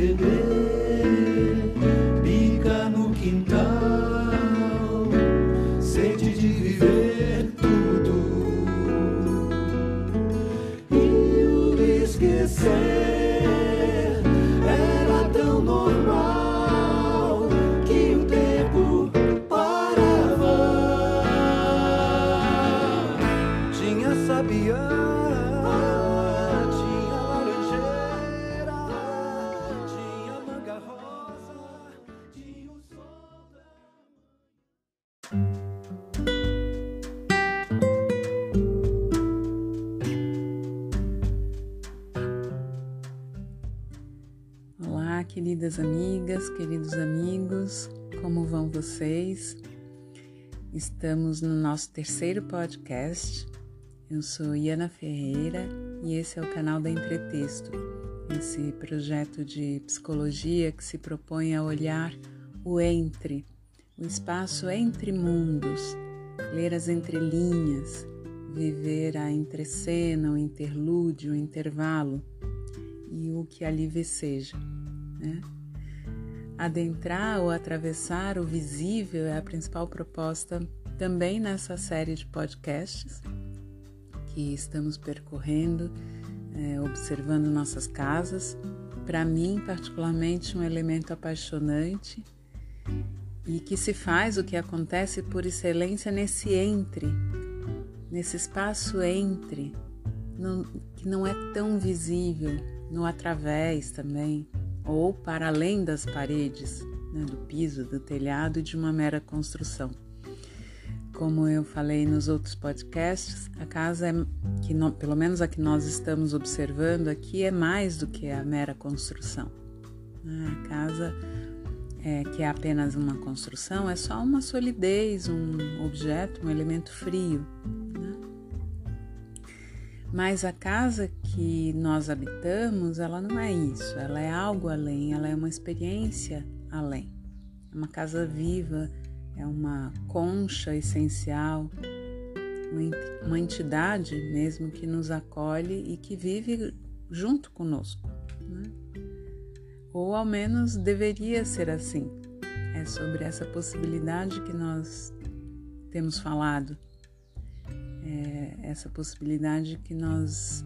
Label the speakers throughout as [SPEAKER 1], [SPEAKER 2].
[SPEAKER 1] good. Queridas amigas, queridos amigos, como vão vocês? Estamos no nosso terceiro podcast. Eu sou Iana Ferreira e esse é o canal da Entretexto, esse projeto de psicologia que se propõe a olhar o entre, o espaço entre mundos, ler as entrelinhas, viver a entrecena, o interlúdio, o intervalo e o que ali seja. Né? Adentrar ou atravessar o visível é a principal proposta também nessa série de podcasts que estamos percorrendo, é, observando nossas casas. Para mim, particularmente, um elemento apaixonante e que se faz o que acontece por excelência nesse entre, nesse espaço entre, não, que não é tão visível, no através também, ou para além das paredes, né, do piso, do telhado de uma mera construção. Como eu falei nos outros podcasts, a casa é que no, pelo menos a que nós estamos observando aqui é mais do que a mera construção. Né? A casa é, que é apenas uma construção é só uma solidez, um objeto, um elemento frio. Né? Mas a casa que nós habitamos, ela não é isso, ela é algo além, ela é uma experiência além. É uma casa viva, é uma concha essencial, uma entidade mesmo que nos acolhe e que vive junto conosco. Né? Ou ao menos deveria ser assim. É sobre essa possibilidade que nós temos falado é, essa possibilidade que nós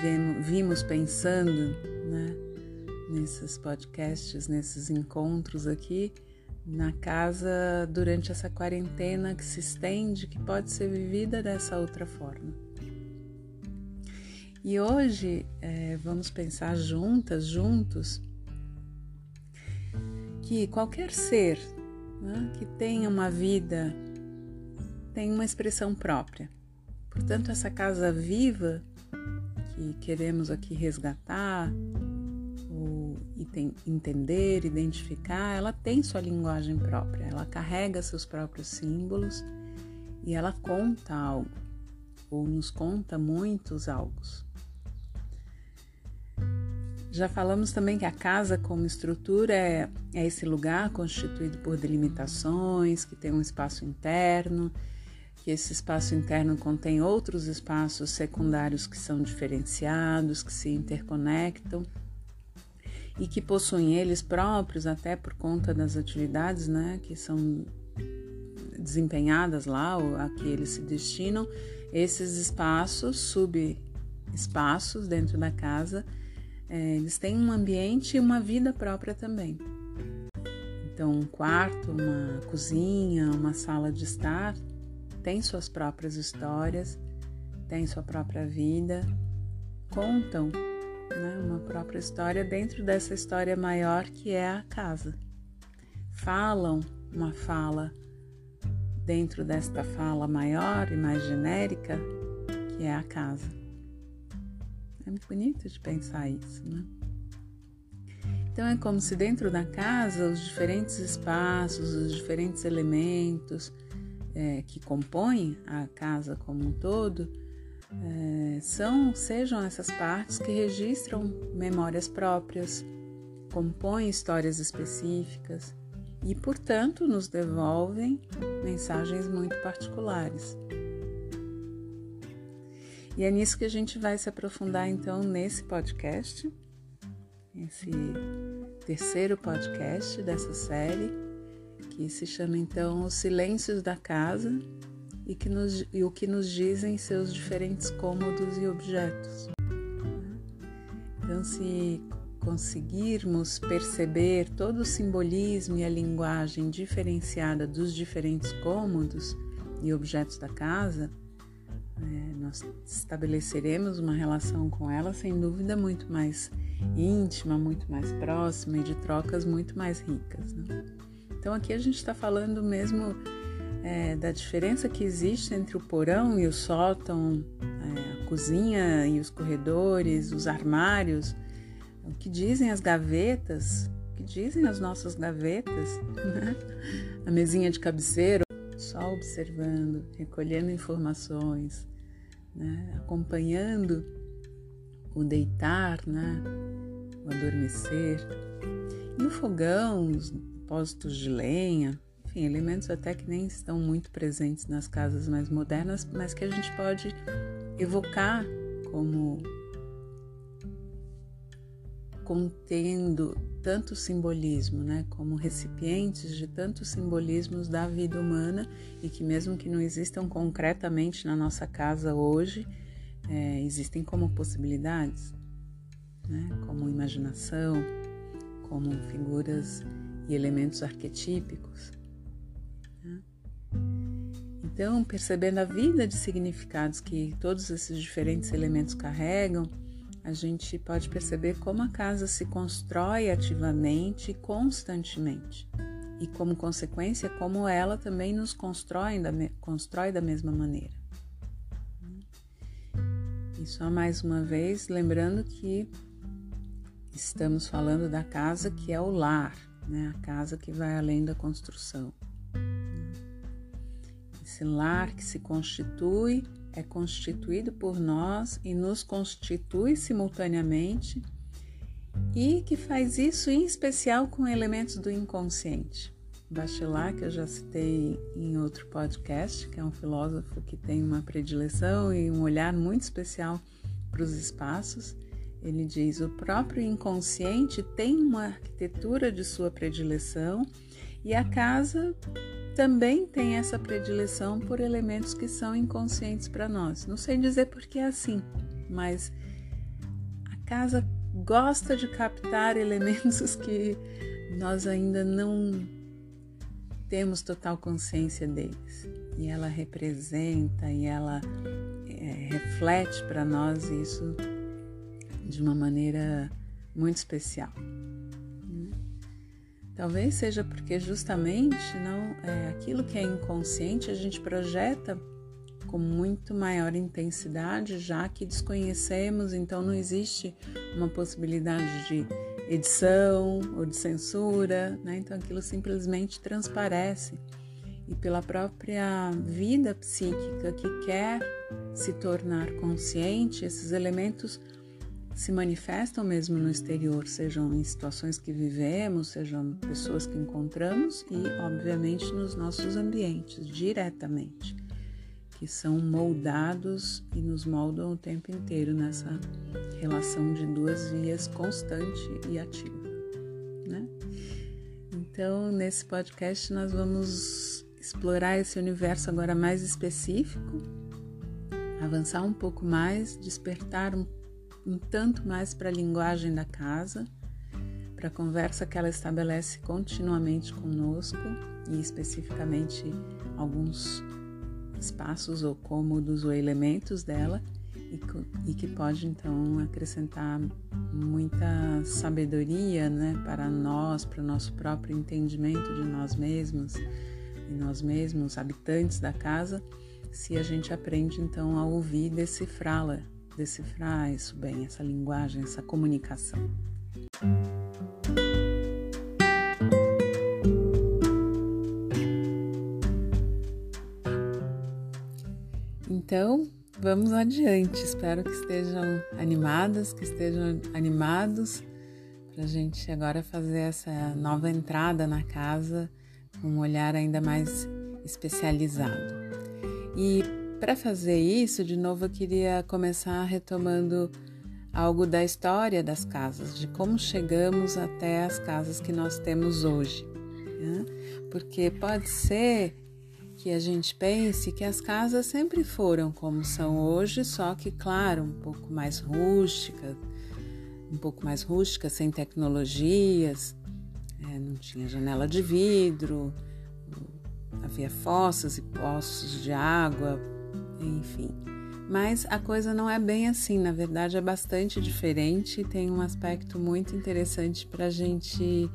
[SPEAKER 1] vemos, vimos pensando né, nesses podcasts, nesses encontros aqui na casa durante essa quarentena que se estende, que pode ser vivida dessa outra forma. E hoje é, vamos pensar juntas, juntos, que qualquer ser né, que tenha uma vida tem uma expressão própria. Portanto, essa casa viva que queremos aqui resgatar, ou entender, identificar, ela tem sua linguagem própria, ela carrega seus próprios símbolos e ela conta algo, ou nos conta muitos algos. Já falamos também que a casa, como estrutura, é, é esse lugar constituído por delimitações, que tem um espaço interno que esse espaço interno contém outros espaços secundários que são diferenciados, que se interconectam e que possuem eles próprios, até por conta das atividades né, que são desempenhadas lá, ou a que eles se destinam, esses espaços, subespaços dentro da casa, é, eles têm um ambiente e uma vida própria também. Então, um quarto, uma cozinha, uma sala de estar tem suas próprias histórias, tem sua própria vida, contam né, uma própria história dentro dessa história maior que é a casa. Falam uma fala dentro desta fala maior e mais genérica que é a casa. É muito bonito de pensar isso, né? Então é como se dentro da casa os diferentes espaços, os diferentes elementos, é, que compõem a casa como um todo é, são sejam essas partes que registram memórias próprias, compõem histórias específicas e, portanto, nos devolvem mensagens muito particulares. E é nisso que a gente vai se aprofundar então nesse podcast. esse terceiro podcast dessa série, que se chama então Os Silêncios da Casa e, que nos, e o que nos dizem seus diferentes cômodos e objetos. Então, se conseguirmos perceber todo o simbolismo e a linguagem diferenciada dos diferentes cômodos e objetos da casa, é, nós estabeleceremos uma relação com ela sem dúvida muito mais íntima, muito mais próxima e de trocas muito mais ricas. Né? Então aqui a gente está falando mesmo é, da diferença que existe entre o porão e o sótão, é, a cozinha e os corredores, os armários, o que dizem as gavetas, o que dizem as nossas gavetas, né? a mesinha de cabeceira, só observando, recolhendo informações, né? acompanhando o deitar, né? o adormecer, e o fogão, depósitos de lenha, enfim, elementos até que nem estão muito presentes nas casas mais modernas, mas que a gente pode evocar como contendo tanto simbolismo, né, como recipientes de tantos simbolismos da vida humana e que mesmo que não existam concretamente na nossa casa hoje, é, existem como possibilidades, né, como imaginação, como figuras e elementos arquetípicos. Né? Então, percebendo a vida de significados que todos esses diferentes elementos carregam, a gente pode perceber como a casa se constrói ativamente e constantemente. E como consequência, como ela também nos constrói da, constrói da mesma maneira. E só mais uma vez, lembrando que estamos falando da casa que é o lar, né? a casa que vai além da construção. Esse lar que se constitui é constituído por nós e nos constitui simultaneamente e que faz isso em especial com elementos do inconsciente. Bachelard, que eu já citei em outro podcast, que é um filósofo que tem uma predileção e um olhar muito especial para os espaços, ele diz: o próprio inconsciente tem uma arquitetura de sua predileção e a casa também tem essa predileção por elementos que são inconscientes para nós. Não sei dizer porque é assim, mas a casa gosta de captar elementos que nós ainda não temos total consciência deles. E ela representa e ela é, reflete para nós isso de uma maneira muito especial. Talvez seja porque justamente não é aquilo que é inconsciente a gente projeta com muito maior intensidade, já que desconhecemos, então não existe uma possibilidade de edição ou de censura, né? Então aquilo simplesmente transparece. E pela própria vida psíquica que quer se tornar consciente, esses elementos se manifestam mesmo no exterior, sejam em situações que vivemos, sejam pessoas que encontramos e, obviamente, nos nossos ambientes, diretamente, que são moldados e nos moldam o tempo inteiro nessa relação de duas vias constante e ativa. Né? Então, nesse podcast, nós vamos explorar esse universo agora mais específico, avançar um pouco mais, despertar um um tanto mais para a linguagem da casa, para a conversa que ela estabelece continuamente conosco e especificamente alguns espaços ou cômodos ou elementos dela e, que pode então acrescentar muita sabedoria né, para nós, para o nosso próprio entendimento de nós mesmos e nós mesmos, habitantes da casa, se a gente aprende então a ouvir e decifrá-la decifrar isso bem, essa linguagem, essa comunicação. Então, vamos adiante. Espero que estejam animadas, que estejam animados para a gente agora fazer essa nova entrada na casa com um olhar ainda mais especializado. E para fazer isso, de novo, eu queria começar retomando algo da história das casas, de como chegamos até as casas que nós temos hoje. Né? Porque pode ser que a gente pense que as casas sempre foram como são hoje, só que, claro, um pouco mais rústica, um pouco mais rústica, sem tecnologias, é, não tinha janela de vidro, havia fossas e poços de água, enfim. Mas a coisa não é bem assim, na verdade é bastante diferente tem um aspecto muito interessante para a gente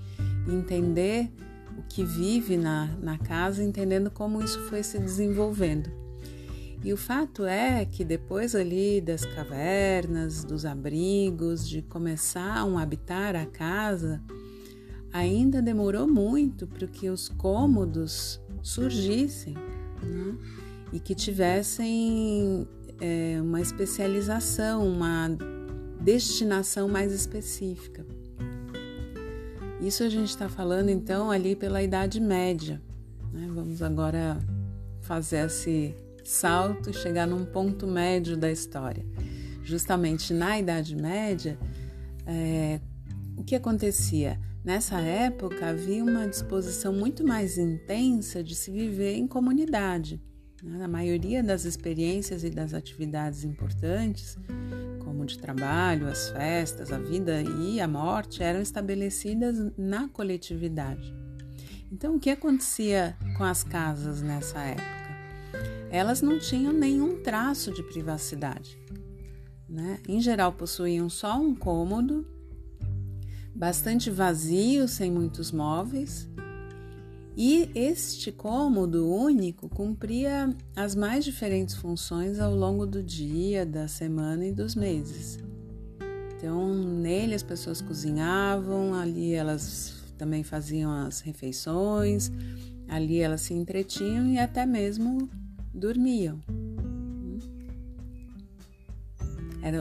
[SPEAKER 1] entender o que vive na, na casa, entendendo como isso foi se desenvolvendo. E o fato é que depois ali das cavernas, dos abrigos, de começar a habitar a casa, ainda demorou muito para que os cômodos surgissem né? E que tivessem é, uma especialização, uma destinação mais específica. Isso a gente está falando então ali pela Idade Média. Né? Vamos agora fazer esse salto e chegar num ponto médio da história. Justamente na Idade Média, é, o que acontecia? Nessa época havia uma disposição muito mais intensa de se viver em comunidade. Né? A maioria das experiências e das atividades importantes como de trabalho, as festas, a vida e a morte eram estabelecidas na coletividade. Então, o que acontecia com as casas nessa época? Elas não tinham nenhum traço de privacidade. Né? Em geral, possuíam só um cômodo, bastante vazio, sem muitos móveis, e este cômodo único cumpria as mais diferentes funções ao longo do dia, da semana e dos meses. Então, nele as pessoas cozinhavam, ali elas também faziam as refeições, ali elas se entretinham e até mesmo dormiam.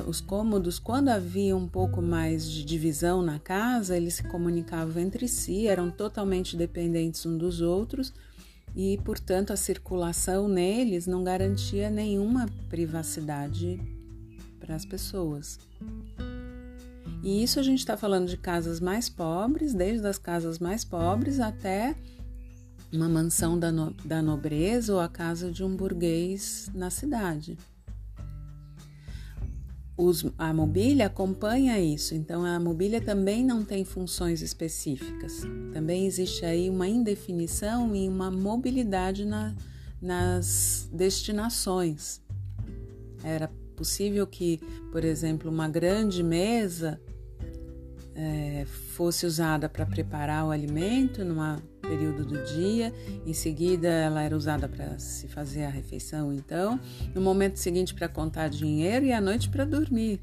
[SPEAKER 1] Os cômodos, quando havia um pouco mais de divisão na casa, eles se comunicavam entre si, eram totalmente dependentes um dos outros e, portanto, a circulação neles não garantia nenhuma privacidade para as pessoas. E isso a gente está falando de casas mais pobres, desde as casas mais pobres até uma mansão da, no, da nobreza ou a casa de um burguês na cidade. Os, a mobília acompanha isso, então a mobília também não tem funções específicas. Também existe aí uma indefinição e uma mobilidade na, nas destinações. Era possível que, por exemplo, uma grande mesa é, fosse usada para preparar o alimento numa período do dia, em seguida ela era usada para se fazer a refeição, então, no momento seguinte para contar dinheiro e à noite para dormir.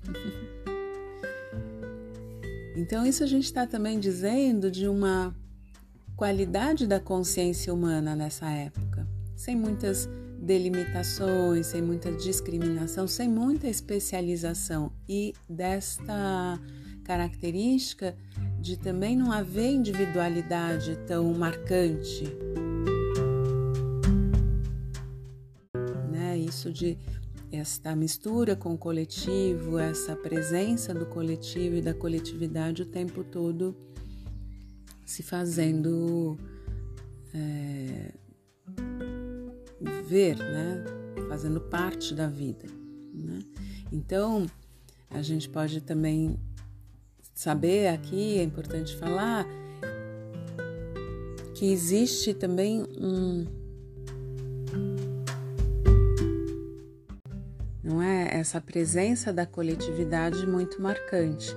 [SPEAKER 1] então, isso a gente está também dizendo de uma qualidade da consciência humana nessa época, sem muitas delimitações, sem muita discriminação, sem muita especialização e desta característica de também não haver individualidade tão marcante. Né? Isso de esta mistura com o coletivo, essa presença do coletivo e da coletividade o tempo todo se fazendo é, ver, né? fazendo parte da vida. Né? Então, a gente pode também saber aqui, é importante falar, que existe também um. Não é? Essa presença da coletividade muito marcante.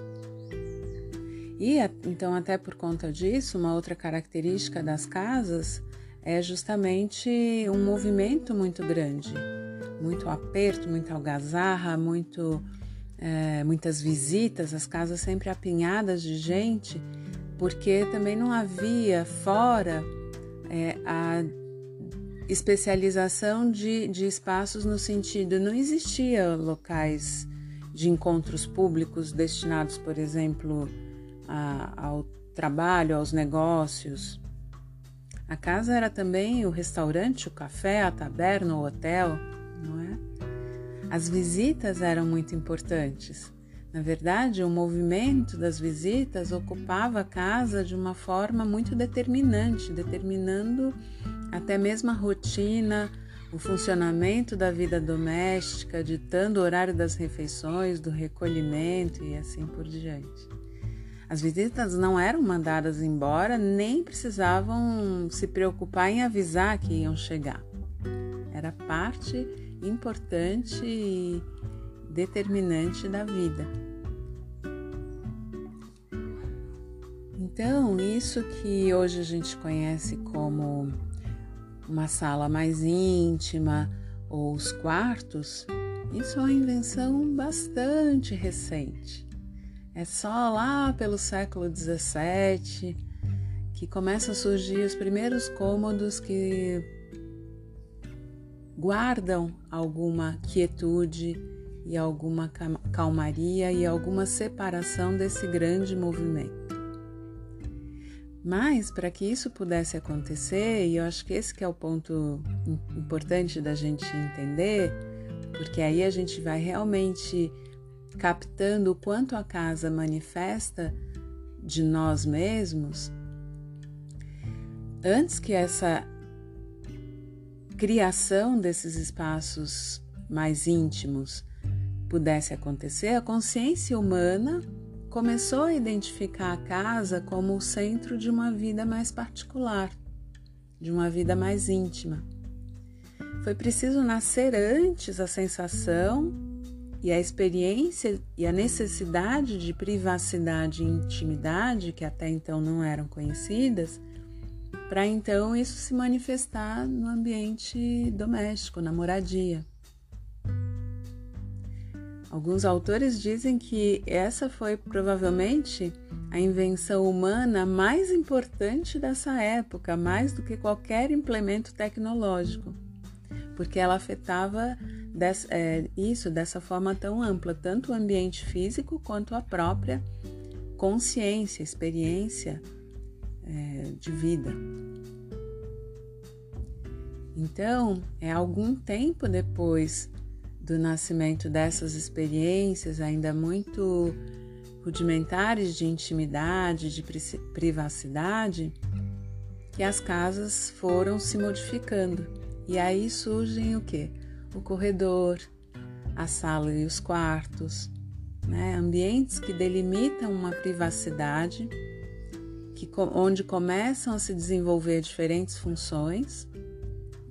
[SPEAKER 1] E então, até por conta disso, uma outra característica das casas é justamente um movimento muito grande, muito aperto, muita algazarra, muito é, muitas visitas, as casas sempre apinhadas de gente, porque também não havia fora é, a especialização de, de espaços no sentido, não existia locais de encontros públicos destinados, por exemplo, a, ao trabalho, aos negócios. A casa era também o restaurante, o café, a taberna, o hotel, não é? As visitas eram muito importantes. Na verdade, o movimento das visitas ocupava a casa de uma forma muito determinante, determinando até mesmo a rotina, o funcionamento da vida doméstica, ditando o horário das refeições, do recolhimento e assim por diante. As visitas não eram mandadas embora, nem precisavam se preocupar em avisar que iam chegar. Era parte importante e determinante da vida. Então, isso que hoje a gente conhece como uma sala mais íntima ou os quartos, isso é uma invenção bastante recente. É só lá pelo século XVII que começam a surgir os primeiros cômodos que guardam alguma quietude e alguma calmaria e alguma separação desse grande movimento. Mas para que isso pudesse acontecer, e eu acho que esse que é o ponto importante da gente entender, porque aí a gente vai realmente captando o quanto a casa manifesta de nós mesmos, antes que essa criação desses espaços mais íntimos pudesse acontecer, a consciência humana começou a identificar a casa como o centro de uma vida mais particular, de uma vida mais íntima. Foi preciso nascer antes a sensação e a experiência e a necessidade de privacidade e intimidade, que até então não eram conhecidas, para então isso se manifestar no ambiente doméstico, na moradia. Alguns autores dizem que essa foi provavelmente a invenção humana mais importante dessa época, mais do que qualquer implemento tecnológico, porque ela afetava des, é, isso dessa forma tão ampla, tanto o ambiente físico quanto a própria consciência, experiência é, de vida. Então, é algum tempo depois do nascimento dessas experiências ainda muito rudimentares de intimidade, de privacidade, que as casas foram se modificando. E aí surgem o que? O corredor, a sala e os quartos, né? ambientes que delimitam uma privacidade, que, onde começam a se desenvolver diferentes funções,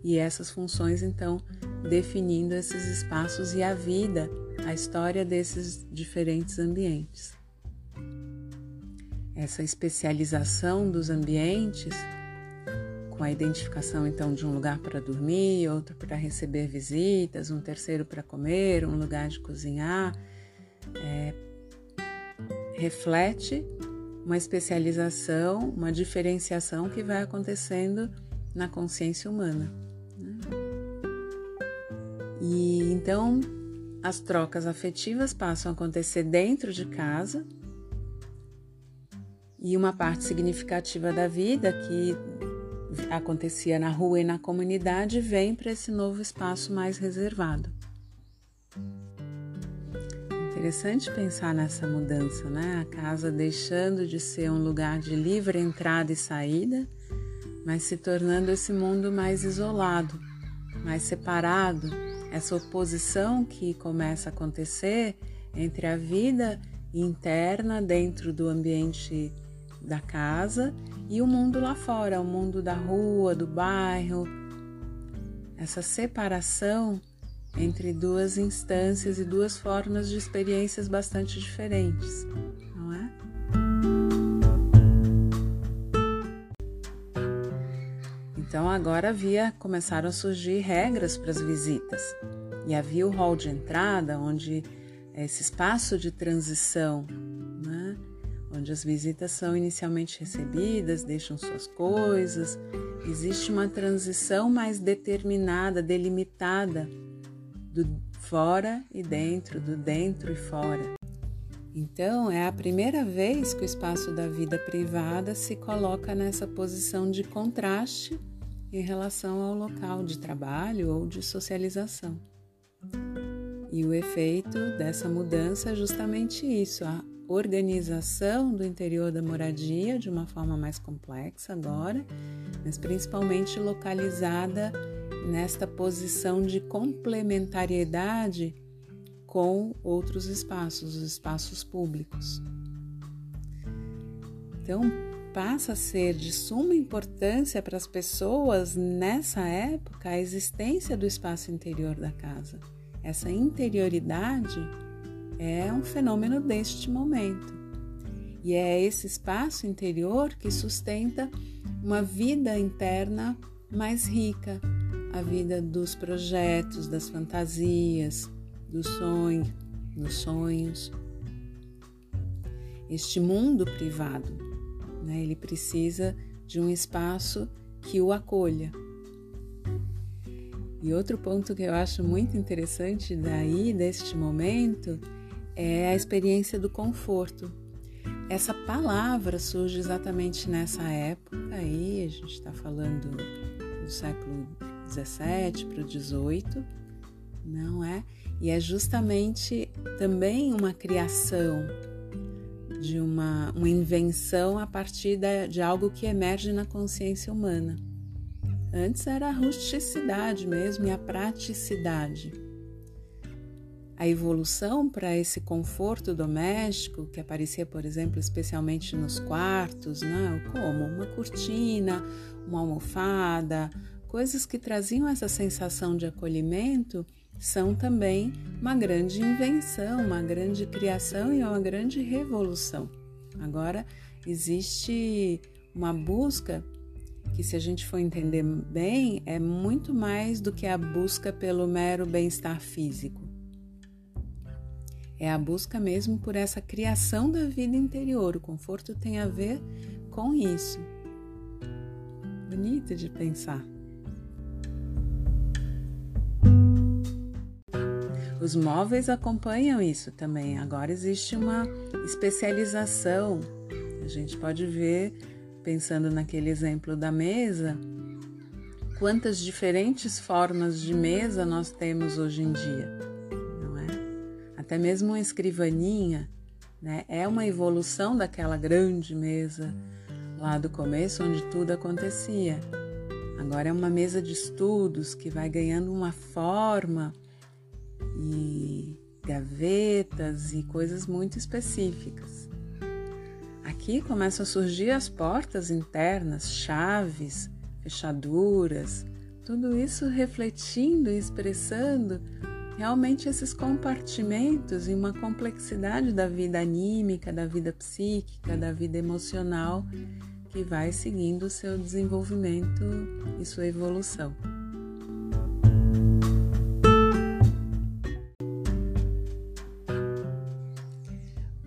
[SPEAKER 1] e essas funções então definindo esses espaços e a vida, a história desses diferentes ambientes. Essa especialização dos ambientes, com a identificação então de um lugar para dormir, outro para receber visitas, um terceiro para comer, um lugar de cozinhar, é, reflete uma especialização, uma diferenciação que vai acontecendo na consciência humana. E então as trocas afetivas passam a acontecer dentro de casa e uma parte significativa da vida que acontecia na rua e na comunidade vem para esse novo espaço mais reservado. Interessante pensar nessa mudança, né? A casa deixando de ser um lugar de livre entrada e saída, mas se tornando esse mundo mais isolado, mais separado essa oposição que começa a acontecer entre a vida interna dentro do ambiente da casa e o mundo lá fora, o mundo da rua, do bairro. Essa separação entre duas instâncias e duas formas de experiências bastante diferentes, não é? Então agora havia começaram a surgir regras para as visitas e havia o hall de entrada, onde esse espaço de transição, né? onde as visitas são inicialmente recebidas, deixam suas coisas, existe uma transição mais determinada, delimitada do fora e dentro, do dentro e fora. Então, é a primeira vez que o espaço da vida privada se coloca nessa posição de contraste em relação ao local de trabalho ou de socialização. E o efeito dessa mudança é justamente isso, a organização do interior da moradia de uma forma mais complexa agora, mas principalmente localizada nesta posição de complementariedade com outros espaços, os espaços públicos. Então, passa a ser de suma importância para as pessoas nessa época a existência do espaço interior da casa. Essa interioridade é um fenômeno deste momento. E é esse espaço interior que sustenta uma vida interna mais rica, a vida dos projetos, das fantasias, dos sonhos, dos sonhos. Este mundo privado, né, ele precisa de um espaço que o acolha. E outro ponto que eu acho muito interessante daí, deste momento, é a experiência do conforto. Essa palavra surge exatamente nessa época aí, a gente está falando do século 17 para o 18, não é? E é justamente também uma criação de uma, uma invenção a partir de algo que emerge na consciência humana. Antes era a rusticidade mesmo e a praticidade a evolução para esse conforto doméstico que aparecia, por exemplo, especialmente nos quartos, né? como uma cortina, uma almofada, coisas que traziam essa sensação de acolhimento, são também uma grande invenção, uma grande criação e uma grande revolução. Agora existe uma busca que, se a gente for entender bem, é muito mais do que a busca pelo mero bem-estar físico é a busca mesmo por essa criação da vida interior. O conforto tem a ver com isso. Bonito de pensar. Os móveis acompanham isso também. Agora existe uma especialização. A gente pode ver, pensando naquele exemplo da mesa, quantas diferentes formas de mesa nós temos hoje em dia até mesmo uma escrivaninha, né? É uma evolução daquela grande mesa lá do começo onde tudo acontecia. Agora é uma mesa de estudos que vai ganhando uma forma e gavetas e coisas muito específicas. Aqui começam a surgir as portas internas, chaves, fechaduras, tudo isso refletindo e expressando realmente esses compartimentos e uma complexidade da vida anímica, da vida psíquica, da vida emocional que vai seguindo o seu desenvolvimento e sua evolução.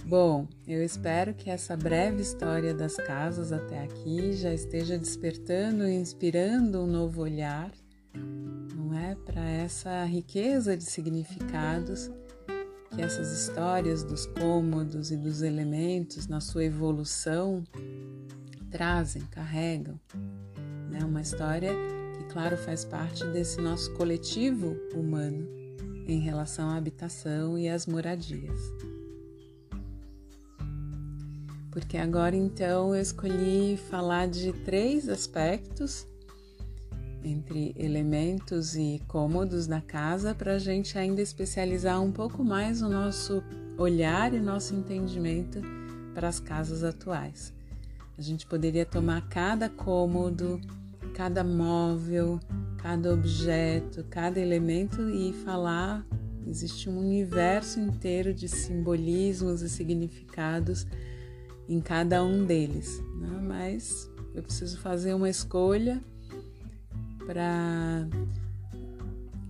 [SPEAKER 1] Bom, eu espero que essa breve história das casas até aqui já esteja despertando e inspirando um novo olhar para essa riqueza de significados que essas histórias dos cômodos e dos elementos na sua evolução trazem, carregam. Né? Uma história que, claro, faz parte desse nosso coletivo humano em relação à habitação e às moradias. Porque agora então eu escolhi falar de três aspectos entre elementos e cômodos da casa para a gente ainda especializar um pouco mais o nosso olhar e nosso entendimento para as casas atuais. A gente poderia tomar cada cômodo, cada móvel, cada objeto, cada elemento e falar. Existe um universo inteiro de simbolismos e significados em cada um deles, né? mas eu preciso fazer uma escolha para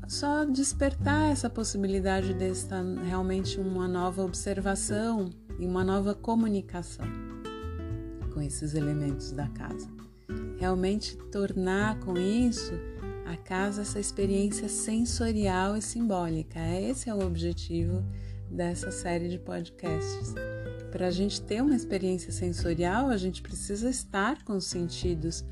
[SPEAKER 1] só despertar essa possibilidade de estar realmente uma nova observação e uma nova comunicação com esses elementos da casa. Realmente tornar com isso a casa essa experiência sensorial e simbólica. Esse é o objetivo dessa série de podcasts. Para a gente ter uma experiência sensorial, a gente precisa estar com os sentidos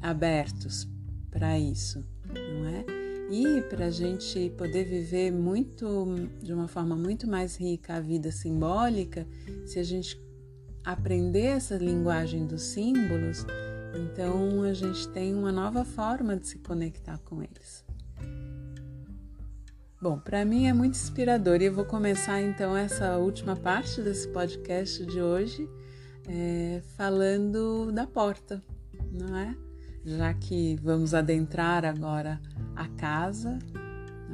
[SPEAKER 1] abertos para isso, não é? E para a gente poder viver muito, de uma forma muito mais rica a vida simbólica, se a gente aprender essa linguagem dos símbolos, então a gente tem uma nova forma de se conectar com eles. Bom, para mim é muito inspirador e eu vou começar então essa última parte desse podcast de hoje é, falando da porta, não é? Já que vamos adentrar agora a casa,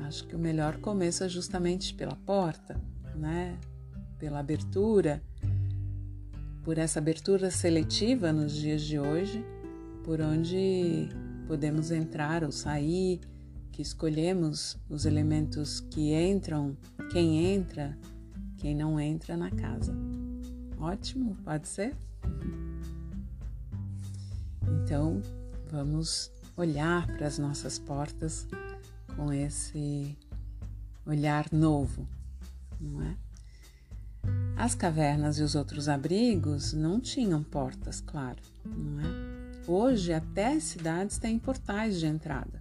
[SPEAKER 1] acho que o melhor começo é justamente pela porta, né? Pela abertura, por essa abertura seletiva nos dias de hoje, por onde podemos entrar ou sair, que escolhemos os elementos que entram, quem entra, quem não entra na casa. Ótimo, pode ser? Então, vamos olhar para as nossas portas com esse olhar novo, não é? As cavernas e os outros abrigos não tinham portas, claro, não é? Hoje até cidades têm portais de entrada.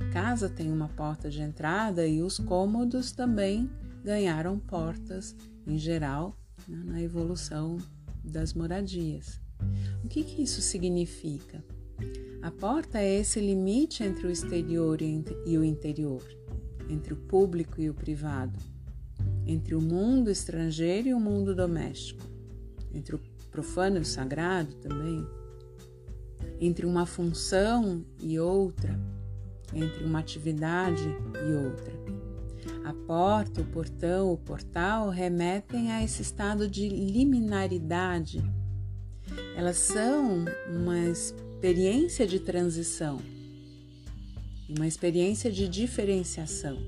[SPEAKER 1] A casa tem uma porta de entrada e os cômodos também ganharam portas, em geral, né, na evolução das moradias. O que, que isso significa? A porta é esse limite entre o exterior e o interior, entre o público e o privado, entre o mundo estrangeiro e o mundo doméstico, entre o profano e o sagrado também, entre uma função e outra entre uma atividade e outra. A porta, o portão, o portal remetem a esse estado de liminaridade. Elas são uma experiência de transição, uma experiência de diferenciação.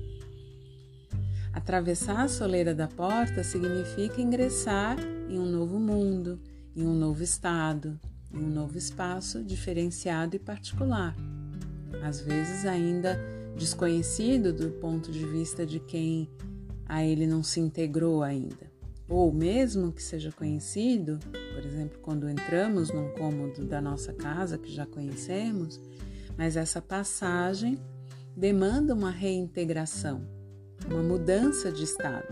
[SPEAKER 1] Atravessar a soleira da porta significa ingressar em um novo mundo, em um novo estado, em um novo espaço diferenciado e particular às vezes ainda desconhecido do ponto de vista de quem a ele não se integrou ainda. Ou mesmo que seja conhecido, por exemplo, quando entramos num cômodo da nossa casa que já conhecemos, mas essa passagem demanda uma reintegração, uma mudança de estado.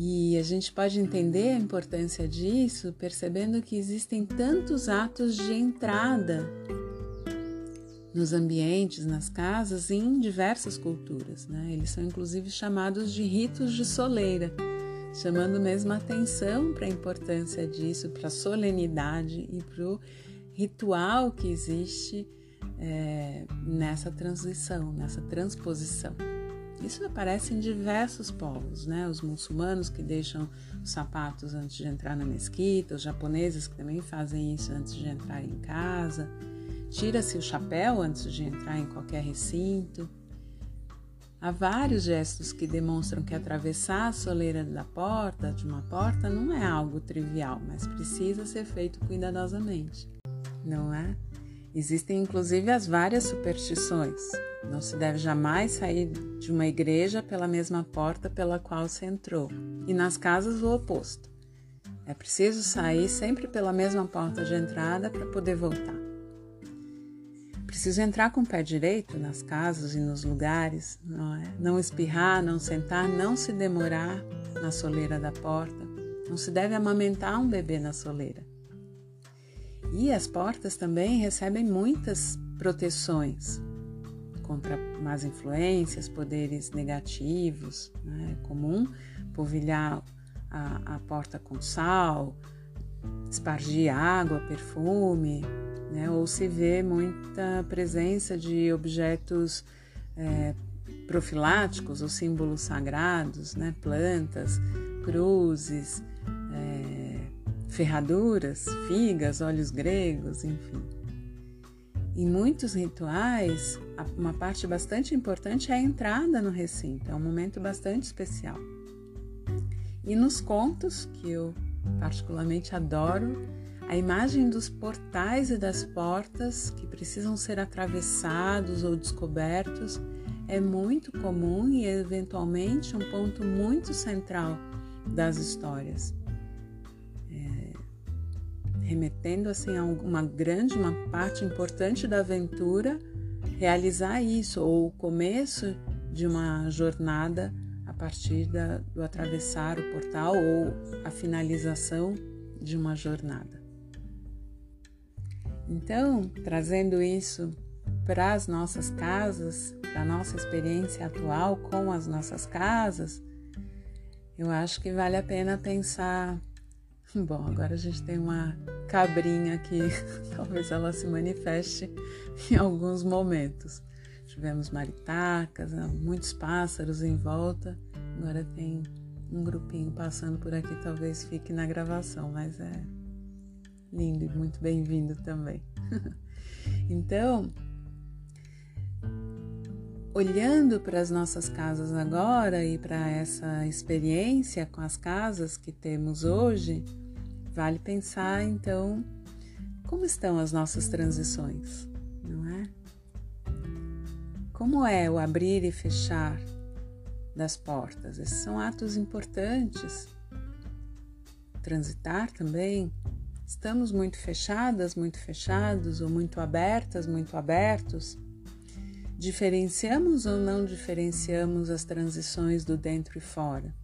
[SPEAKER 1] E a gente pode entender a importância disso percebendo que existem tantos atos de entrada nos ambientes, nas casas, em diversas culturas. Né? Eles são inclusive chamados de ritos de soleira, chamando mesmo atenção para a importância disso, para a solenidade e para o ritual que existe é, nessa transição, nessa transposição. Isso aparece em diversos povos, né? Os muçulmanos que deixam os sapatos antes de entrar na mesquita, os japoneses que também fazem isso antes de entrar em casa. Tira-se o chapéu antes de entrar em qualquer recinto. Há vários gestos que demonstram que atravessar a soleira da porta, de uma porta, não é algo trivial, mas precisa ser feito cuidadosamente, não é? Existem inclusive as várias superstições. Não se deve jamais sair de uma igreja pela mesma porta pela qual se entrou, e nas casas o oposto. É preciso sair sempre pela mesma porta de entrada para poder voltar. Preciso entrar com o pé direito nas casas e nos lugares, não é? Não espirrar, não sentar, não se demorar na soleira da porta. Não se deve amamentar um bebê na soleira. E as portas também recebem muitas proteções contra más influências, poderes negativos. Né? É comum polvilhar a, a porta com sal, espargir água, perfume, né? ou se vê muita presença de objetos é, profiláticos ou símbolos sagrados, né? plantas, cruzes, ferraduras, figas, olhos gregos, enfim. Em muitos rituais, uma parte bastante importante é a entrada no recinto, é um momento bastante especial. E nos contos, que eu particularmente adoro, a imagem dos portais e das portas que precisam ser atravessados ou descobertos é muito comum e eventualmente um ponto muito central das histórias remetendo assim a uma grande, uma parte importante da aventura, realizar isso, ou o começo de uma jornada a partir da, do atravessar o portal ou a finalização de uma jornada. Então, trazendo isso para as nossas casas, para a nossa experiência atual com as nossas casas, eu acho que vale a pena pensar. Bom, agora a gente tem uma cabrinha aqui, talvez ela se manifeste em alguns momentos. Tivemos maritacas, né, muitos pássaros em volta. Agora tem um grupinho passando por aqui, talvez fique na gravação, mas é lindo e muito bem-vindo também. então, olhando para as nossas casas agora e para essa experiência com as casas que temos hoje, vale pensar então como estão as nossas transições, não é? Como é o abrir e fechar das portas? Esses são atos importantes. Transitar também. Estamos muito fechadas, muito fechados, ou muito abertas, muito abertos Diferenciamos ou não diferenciamos as transições do dentro e fora?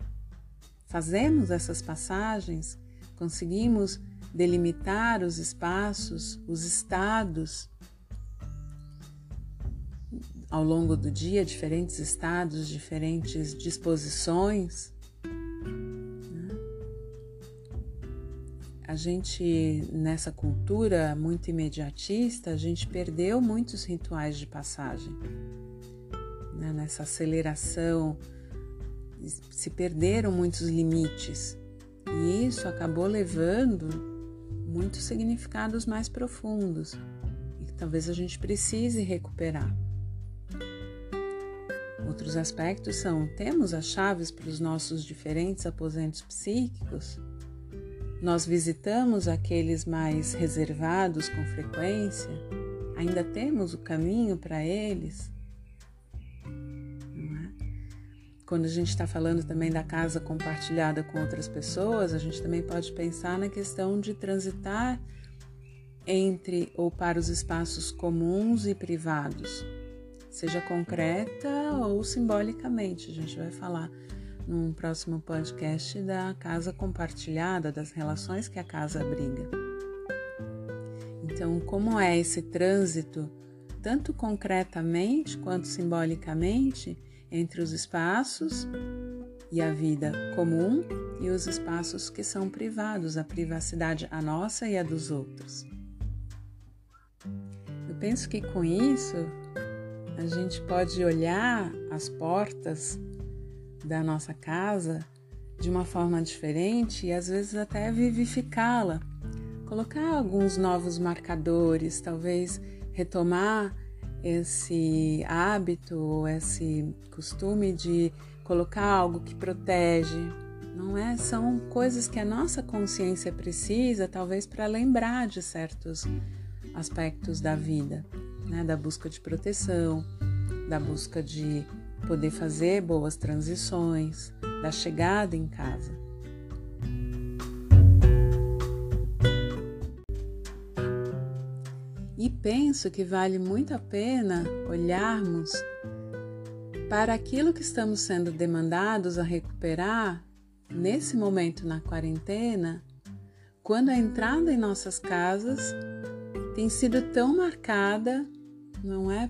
[SPEAKER 1] Fazemos essas passagens? Conseguimos delimitar os espaços, os estados ao longo do dia, diferentes estados, diferentes disposições? a gente, nessa cultura muito imediatista, a gente perdeu muitos rituais de passagem. Né? Nessa aceleração, se perderam muitos limites. E isso acabou levando muitos significados mais profundos e que talvez a gente precise recuperar. Outros aspectos são: temos as chaves para os nossos diferentes aposentos psíquicos? Nós visitamos aqueles mais reservados com frequência? Ainda temos o caminho para eles? Quando a gente está falando também da casa compartilhada com outras pessoas, a gente também pode pensar na questão de transitar entre ou para os espaços comuns e privados, seja concreta ou simbolicamente. A gente vai falar num próximo podcast da casa compartilhada, das relações que a casa abriga. Então, como é esse trânsito, tanto concretamente quanto simbolicamente, entre os espaços e a vida comum e os espaços que são privados, a privacidade a nossa e a dos outros. Eu penso que com isso a gente pode olhar as portas da nossa casa de uma forma diferente e às vezes até vivificá-la. Colocar alguns novos marcadores, talvez retomar esse hábito, esse costume de colocar algo que protege, não é? São coisas que a nossa consciência precisa, talvez para lembrar de certos aspectos da vida, né? Da busca de proteção, da busca de poder fazer boas transições, da chegada em casa. E penso que vale muito a pena olharmos para aquilo que estamos sendo demandados a recuperar nesse momento na quarentena, quando a entrada em nossas casas tem sido tão marcada, não é,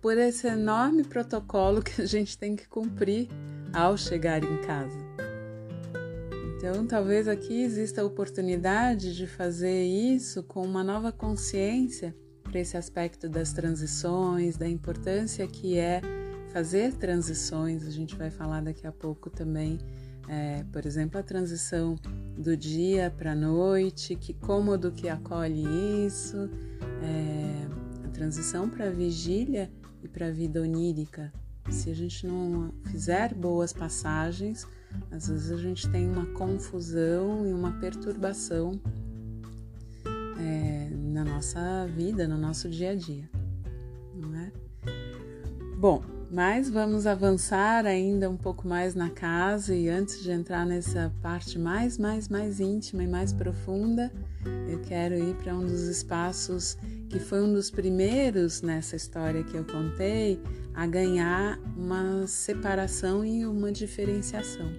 [SPEAKER 1] por esse enorme protocolo que a gente tem que cumprir ao chegar em casa. Então, talvez aqui exista a oportunidade de fazer isso com uma nova consciência para esse aspecto das transições, da importância que é fazer transições. A gente vai falar daqui a pouco também, é, por exemplo, a transição do dia para a noite, que cômodo que acolhe isso, é, a transição para a vigília e para a vida onírica. Se a gente não fizer boas passagens, às vezes a gente tem uma confusão e uma perturbação é, na nossa vida, no nosso dia a dia, não é? Bom, Mas vamos avançar ainda um pouco mais na casa e antes de entrar nessa parte mais, mais, mais íntima e mais profunda, eu quero ir para um dos espaços que foi um dos primeiros nessa história que eu contei a ganhar uma separação e uma diferenciação,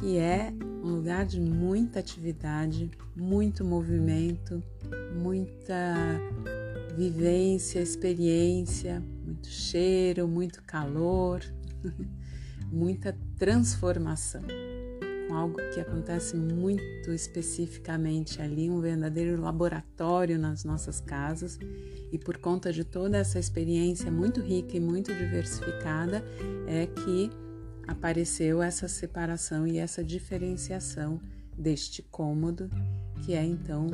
[SPEAKER 1] que é um lugar de muita atividade, muito movimento, muita vivência, experiência, muito cheiro, muito calor, muita transformação. Com algo que acontece muito especificamente ali, um verdadeiro laboratório nas nossas casas, e por conta de toda essa experiência muito rica e muito diversificada, é que apareceu essa separação e essa diferenciação deste cômodo, que é então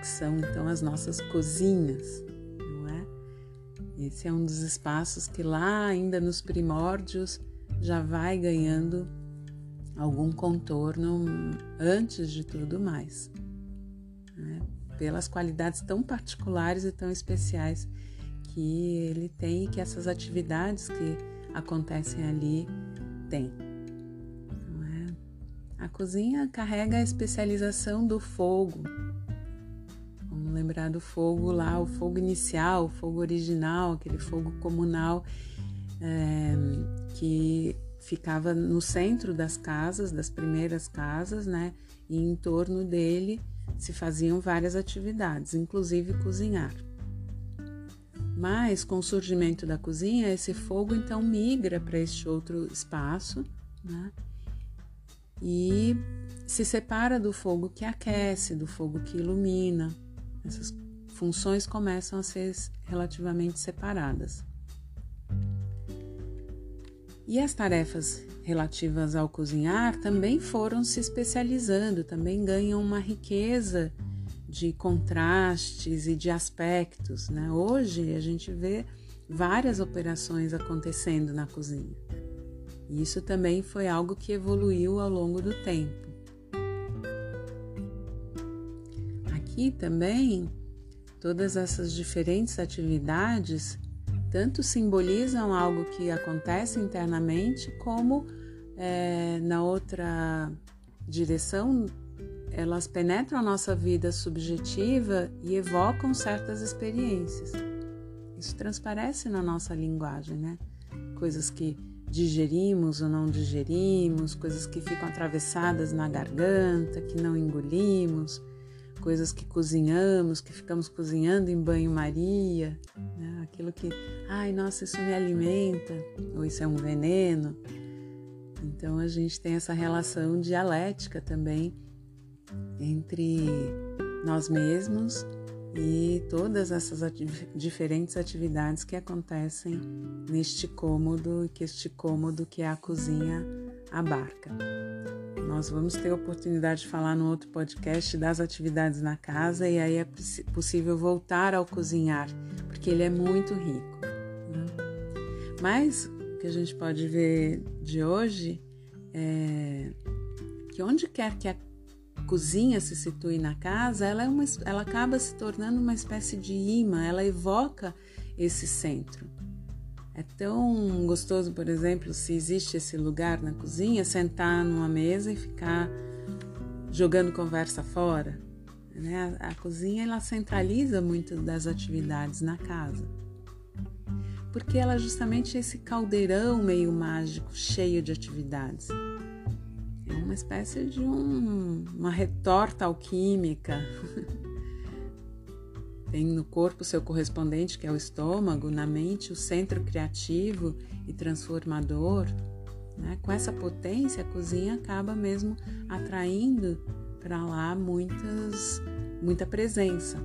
[SPEAKER 1] que são então as nossas cozinhas. Esse é um dos espaços que lá ainda nos primórdios já vai ganhando algum contorno antes de tudo mais, né? pelas qualidades tão particulares e tão especiais que ele tem e que essas atividades que acontecem ali têm. É? A cozinha carrega a especialização do fogo, lembrar do fogo lá, o fogo inicial, o fogo original, aquele fogo comunal é, que ficava no centro das casas, das primeiras casas, né? E em torno dele se faziam várias atividades, inclusive cozinhar. Mas com o surgimento da cozinha, esse fogo então migra para este outro espaço, né? E se separa do fogo que aquece, do fogo que ilumina, essas funções começam a ser relativamente separadas. E as tarefas relativas ao cozinhar também foram se especializando, também ganham uma riqueza de contrastes e de aspectos. Né? Hoje a gente vê várias operações acontecendo na cozinha. E isso também foi algo que evoluiu ao longo do tempo. aqui também, todas essas diferentes atividades tanto simbolizam algo que acontece internamente, como é, na outra direção, elas penetram a nossa vida subjetiva e evocam certas experiências. Isso transparece na nossa linguagem, né? Coisas que digerimos ou não digerimos, coisas que ficam atravessadas na garganta, que não engolimos coisas que cozinhamos, que ficamos cozinhando em banho-maria, né? aquilo que, ai, nossa, isso me alimenta, ou isso é um veneno. Então a gente tem essa relação dialética também entre nós mesmos e todas essas ati diferentes atividades que acontecem neste cômodo, que este cômodo que é a cozinha abarca. Nós vamos ter a oportunidade de falar no outro podcast das atividades na casa e aí é possível voltar ao cozinhar, porque ele é muito rico. Né? Mas o que a gente pode ver de hoje é que onde quer que a cozinha se situe na casa, ela, é uma, ela acaba se tornando uma espécie de imã, ela evoca esse centro. É tão gostoso, por exemplo, se existe esse lugar na cozinha, sentar numa mesa e ficar jogando conversa fora. Né? A, a cozinha ela centraliza muitas das atividades na casa, porque ela é justamente esse caldeirão meio mágico, cheio de atividades. É uma espécie de um, uma retorta alquímica Tem no corpo seu correspondente, que é o estômago, na mente o centro criativo e transformador. Né? Com essa potência, a cozinha acaba mesmo atraindo para lá muitas, muita presença.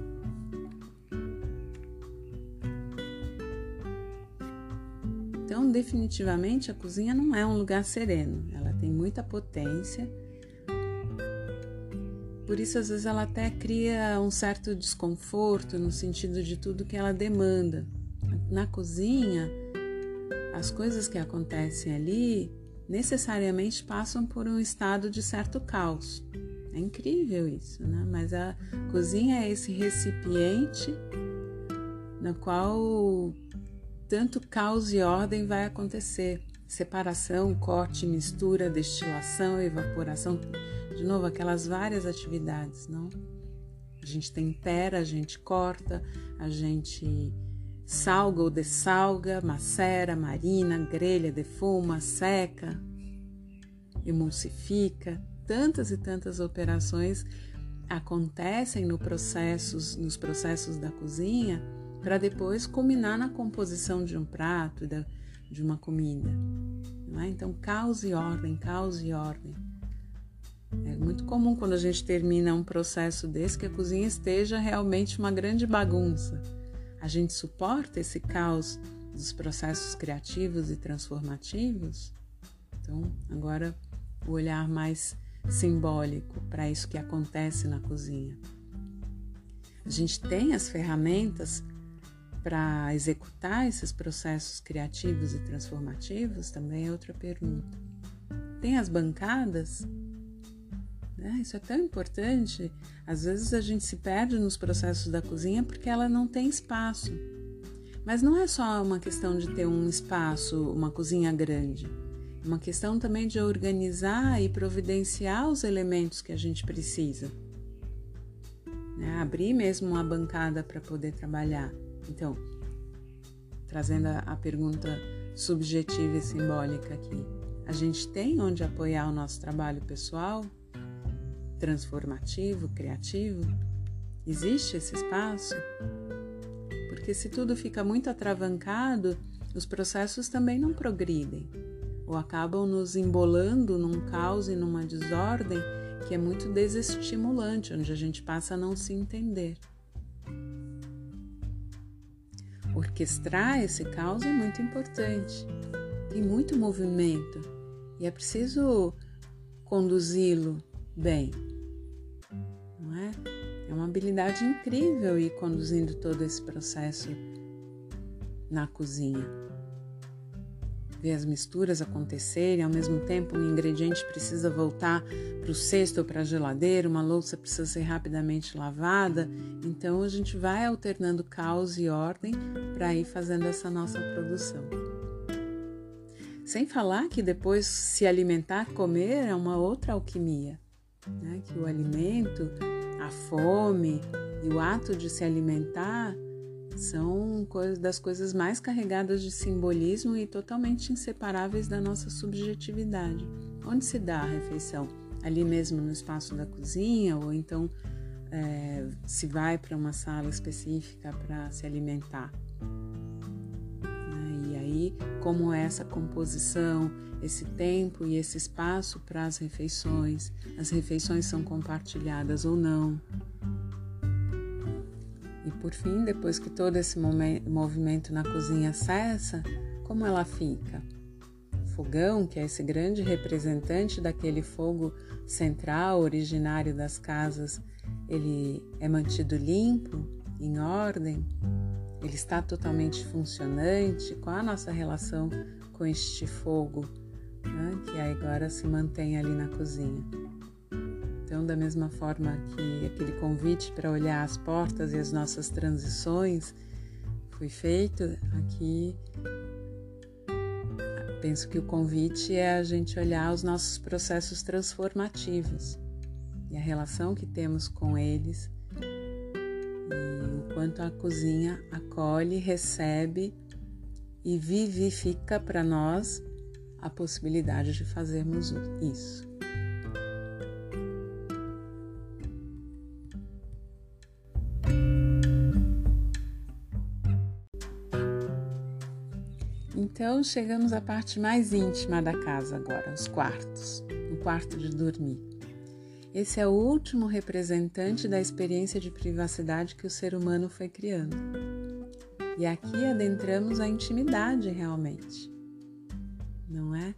[SPEAKER 1] Então, definitivamente, a cozinha não é um lugar sereno. Tem muita potência por isso, às vezes, ela até cria um certo desconforto no sentido de tudo que ela demanda. Na cozinha, as coisas que acontecem ali necessariamente passam por um estado de certo caos. É incrível isso, né? Mas a cozinha é esse recipiente no qual portanto, caos e ordem vai acontecer. Separação, corte, mistura, destilação, evaporação, de novo, aquelas várias atividades, não? A gente tempera, a gente corta, a gente salga ou dessalga, macera, marina, grelha, defuma, seca, emulsifica. Tantas e tantas operações acontecem no processos, nos processos da cozinha para depois culminar na composição de um prato, de uma comida. É? Então, caos e ordem, caos e ordem. É muito comum quando a gente termina um processo desse que a cozinha esteja realmente uma grande bagunça. A gente suporta esse caos dos processos criativos e transformativos? Então, agora o olhar mais simbólico para isso que acontece na cozinha. A gente tem as ferramentas para executar esses processos criativos e transformativos? Também é outra pergunta. Tem as bancadas? É, isso é tão importante. Às vezes a gente se perde nos processos da cozinha porque ela não tem espaço. Mas não é só uma questão de ter um espaço, uma cozinha grande. É uma questão também de organizar e providenciar os elementos que a gente precisa. É, abrir mesmo uma bancada para poder trabalhar. Então, trazendo a pergunta subjetiva e simbólica aqui, a gente tem onde apoiar o nosso trabalho pessoal, transformativo, criativo? Existe esse espaço? Porque se tudo fica muito atravancado, os processos também não progridem ou acabam nos embolando num caos e numa desordem que é muito desestimulante, onde a gente passa a não se entender. Orquestrar esse caos é muito importante. Tem muito movimento e é preciso conduzi-lo bem. Não é? É uma habilidade incrível ir conduzindo todo esse processo na cozinha. Ver as misturas acontecerem, ao mesmo tempo um ingrediente precisa voltar para o cesto ou para a geladeira, uma louça precisa ser rapidamente lavada. Então a gente vai alternando caos e ordem para ir fazendo essa nossa produção. Sem falar que depois se alimentar, comer é uma outra alquimia, né? que o alimento, a fome e o ato de se alimentar são das coisas mais carregadas de simbolismo e totalmente inseparáveis da nossa subjetividade. Onde se dá a refeição? ali mesmo no espaço da cozinha, ou então é, se vai para uma sala específica para se alimentar. Né? E aí, como é essa composição, esse tempo e esse espaço para as refeições, as refeições são compartilhadas ou não. E por fim, depois que todo esse movimento na cozinha cessa, como ela fica? fogão, que é esse grande representante daquele fogo central, originário das casas, ele é mantido limpo, em ordem, ele está totalmente funcionante. Qual a nossa relação com este fogo né, que agora se mantém ali na cozinha? Então, da mesma forma que aquele convite para olhar as portas e as nossas transições foi feito, aqui Penso que o convite é a gente olhar os nossos processos transformativos e a relação que temos com eles e o quanto a cozinha acolhe, recebe e vivifica para nós a possibilidade de fazermos isso. Então chegamos à parte mais íntima da casa agora, os quartos, o quarto de dormir. Esse é o último representante da experiência de privacidade que o ser humano foi criando. E aqui adentramos a intimidade realmente, não é?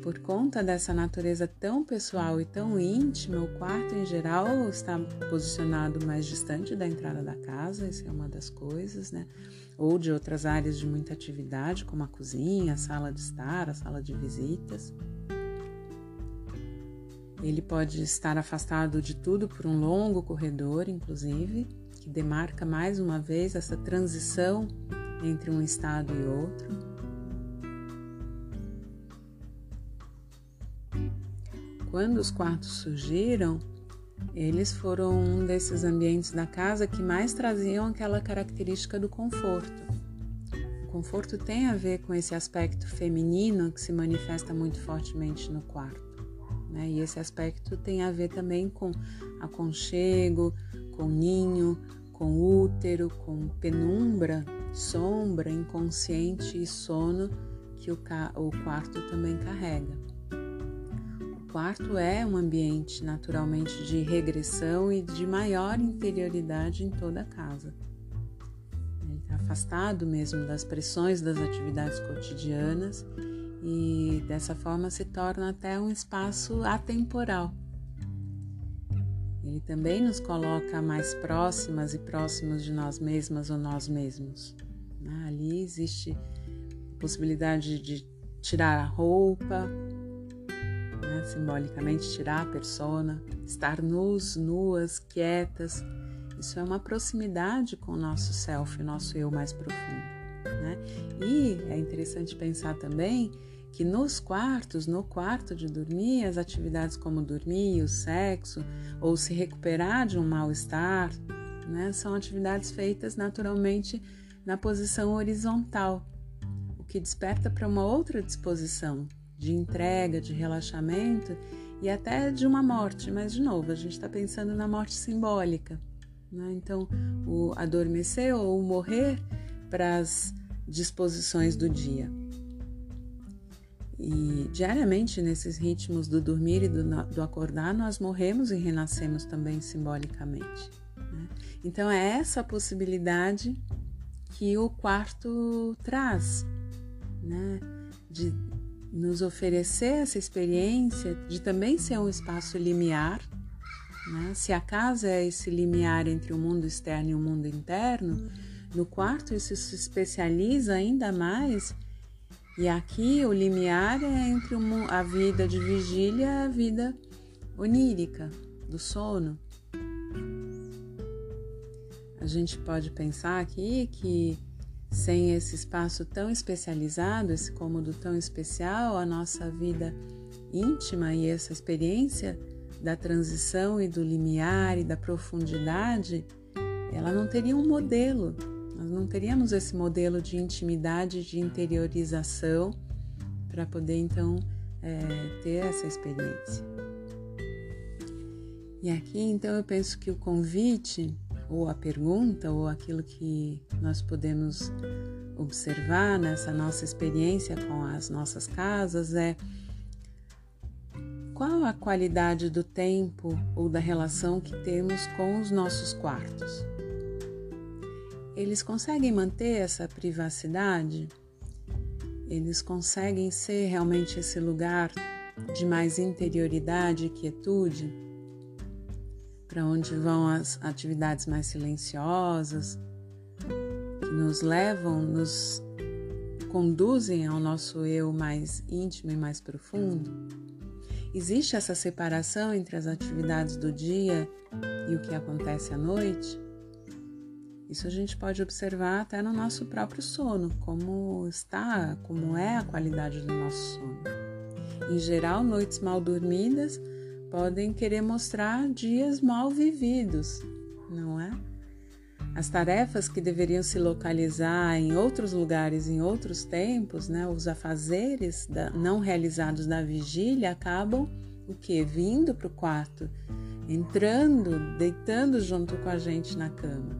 [SPEAKER 1] Por conta dessa natureza tão pessoal e tão íntima, o quarto em geral está posicionado mais distante da entrada da casa, isso é uma das coisas, né? Ou de outras áreas de muita atividade, como a cozinha, a sala de estar, a sala de visitas. Ele pode estar afastado de tudo por um longo corredor, inclusive, que demarca mais uma vez essa transição entre um estado e outro. Quando os quartos surgiram, eles foram um desses ambientes da casa que mais traziam aquela característica do conforto. O conforto tem a ver com esse aspecto feminino que se manifesta muito fortemente no quarto. Né? E esse aspecto tem a ver também com aconchego, com ninho, com útero, com penumbra, sombra, inconsciente e sono que o, o quarto também carrega. Quarto é um ambiente naturalmente de regressão e de maior interioridade em toda a casa. Ele está afastado mesmo das pressões das atividades cotidianas e dessa forma se torna até um espaço atemporal. Ele também nos coloca mais próximas e próximos de nós mesmas ou nós mesmos. Né? Ali existe a possibilidade de tirar a roupa, né? simbolicamente tirar a persona, estar nus, nuas, quietas. Isso é uma proximidade com o nosso self, o nosso eu mais profundo. Né? E é interessante pensar também que nos quartos, no quarto de dormir, as atividades como dormir, o sexo ou se recuperar de um mal-estar, né, são atividades feitas naturalmente na posição horizontal, o que desperta para uma outra disposição de entrega, de relaxamento e até de uma morte. Mas, de novo, a gente está pensando na morte simbólica. Né? Então, o adormecer ou o morrer para as disposições do dia. E diariamente, nesses ritmos do dormir e do, do acordar, nós morremos e renascemos também simbolicamente. Né? Então, é essa possibilidade que o quarto traz, né? de nos oferecer essa experiência de também ser um espaço limiar. Né? Se a casa é esse limiar entre o mundo externo e o mundo interno, no quarto isso se especializa ainda mais e aqui o limiar é entre a vida de vigília e a vida onírica, do sono. A gente pode pensar aqui que sem esse espaço tão especializado, esse cômodo tão especial, a nossa vida íntima e essa experiência da transição e do limiar e da profundidade, ela não teria um modelo nós não teríamos esse modelo de intimidade, de interiorização, para poder então é, ter essa experiência. E aqui então eu penso que o convite, ou a pergunta, ou aquilo que nós podemos observar nessa nossa experiência com as nossas casas é qual a qualidade do tempo ou da relação que temos com os nossos quartos eles conseguem manter essa privacidade? Eles conseguem ser realmente esse lugar de mais interioridade e quietude? Para onde vão as atividades mais silenciosas, que nos levam, nos conduzem ao nosso eu mais íntimo e mais profundo? Existe essa separação entre as atividades do dia e o que acontece à noite? Isso a gente pode observar até no nosso próprio sono, como está, como é a qualidade do nosso sono. Em geral, noites mal dormidas podem querer mostrar dias mal vividos, não é? As tarefas que deveriam se localizar em outros lugares, em outros tempos, né, os afazeres da, não realizados da vigília acabam o que? Vindo para o quarto, entrando, deitando junto com a gente na cama.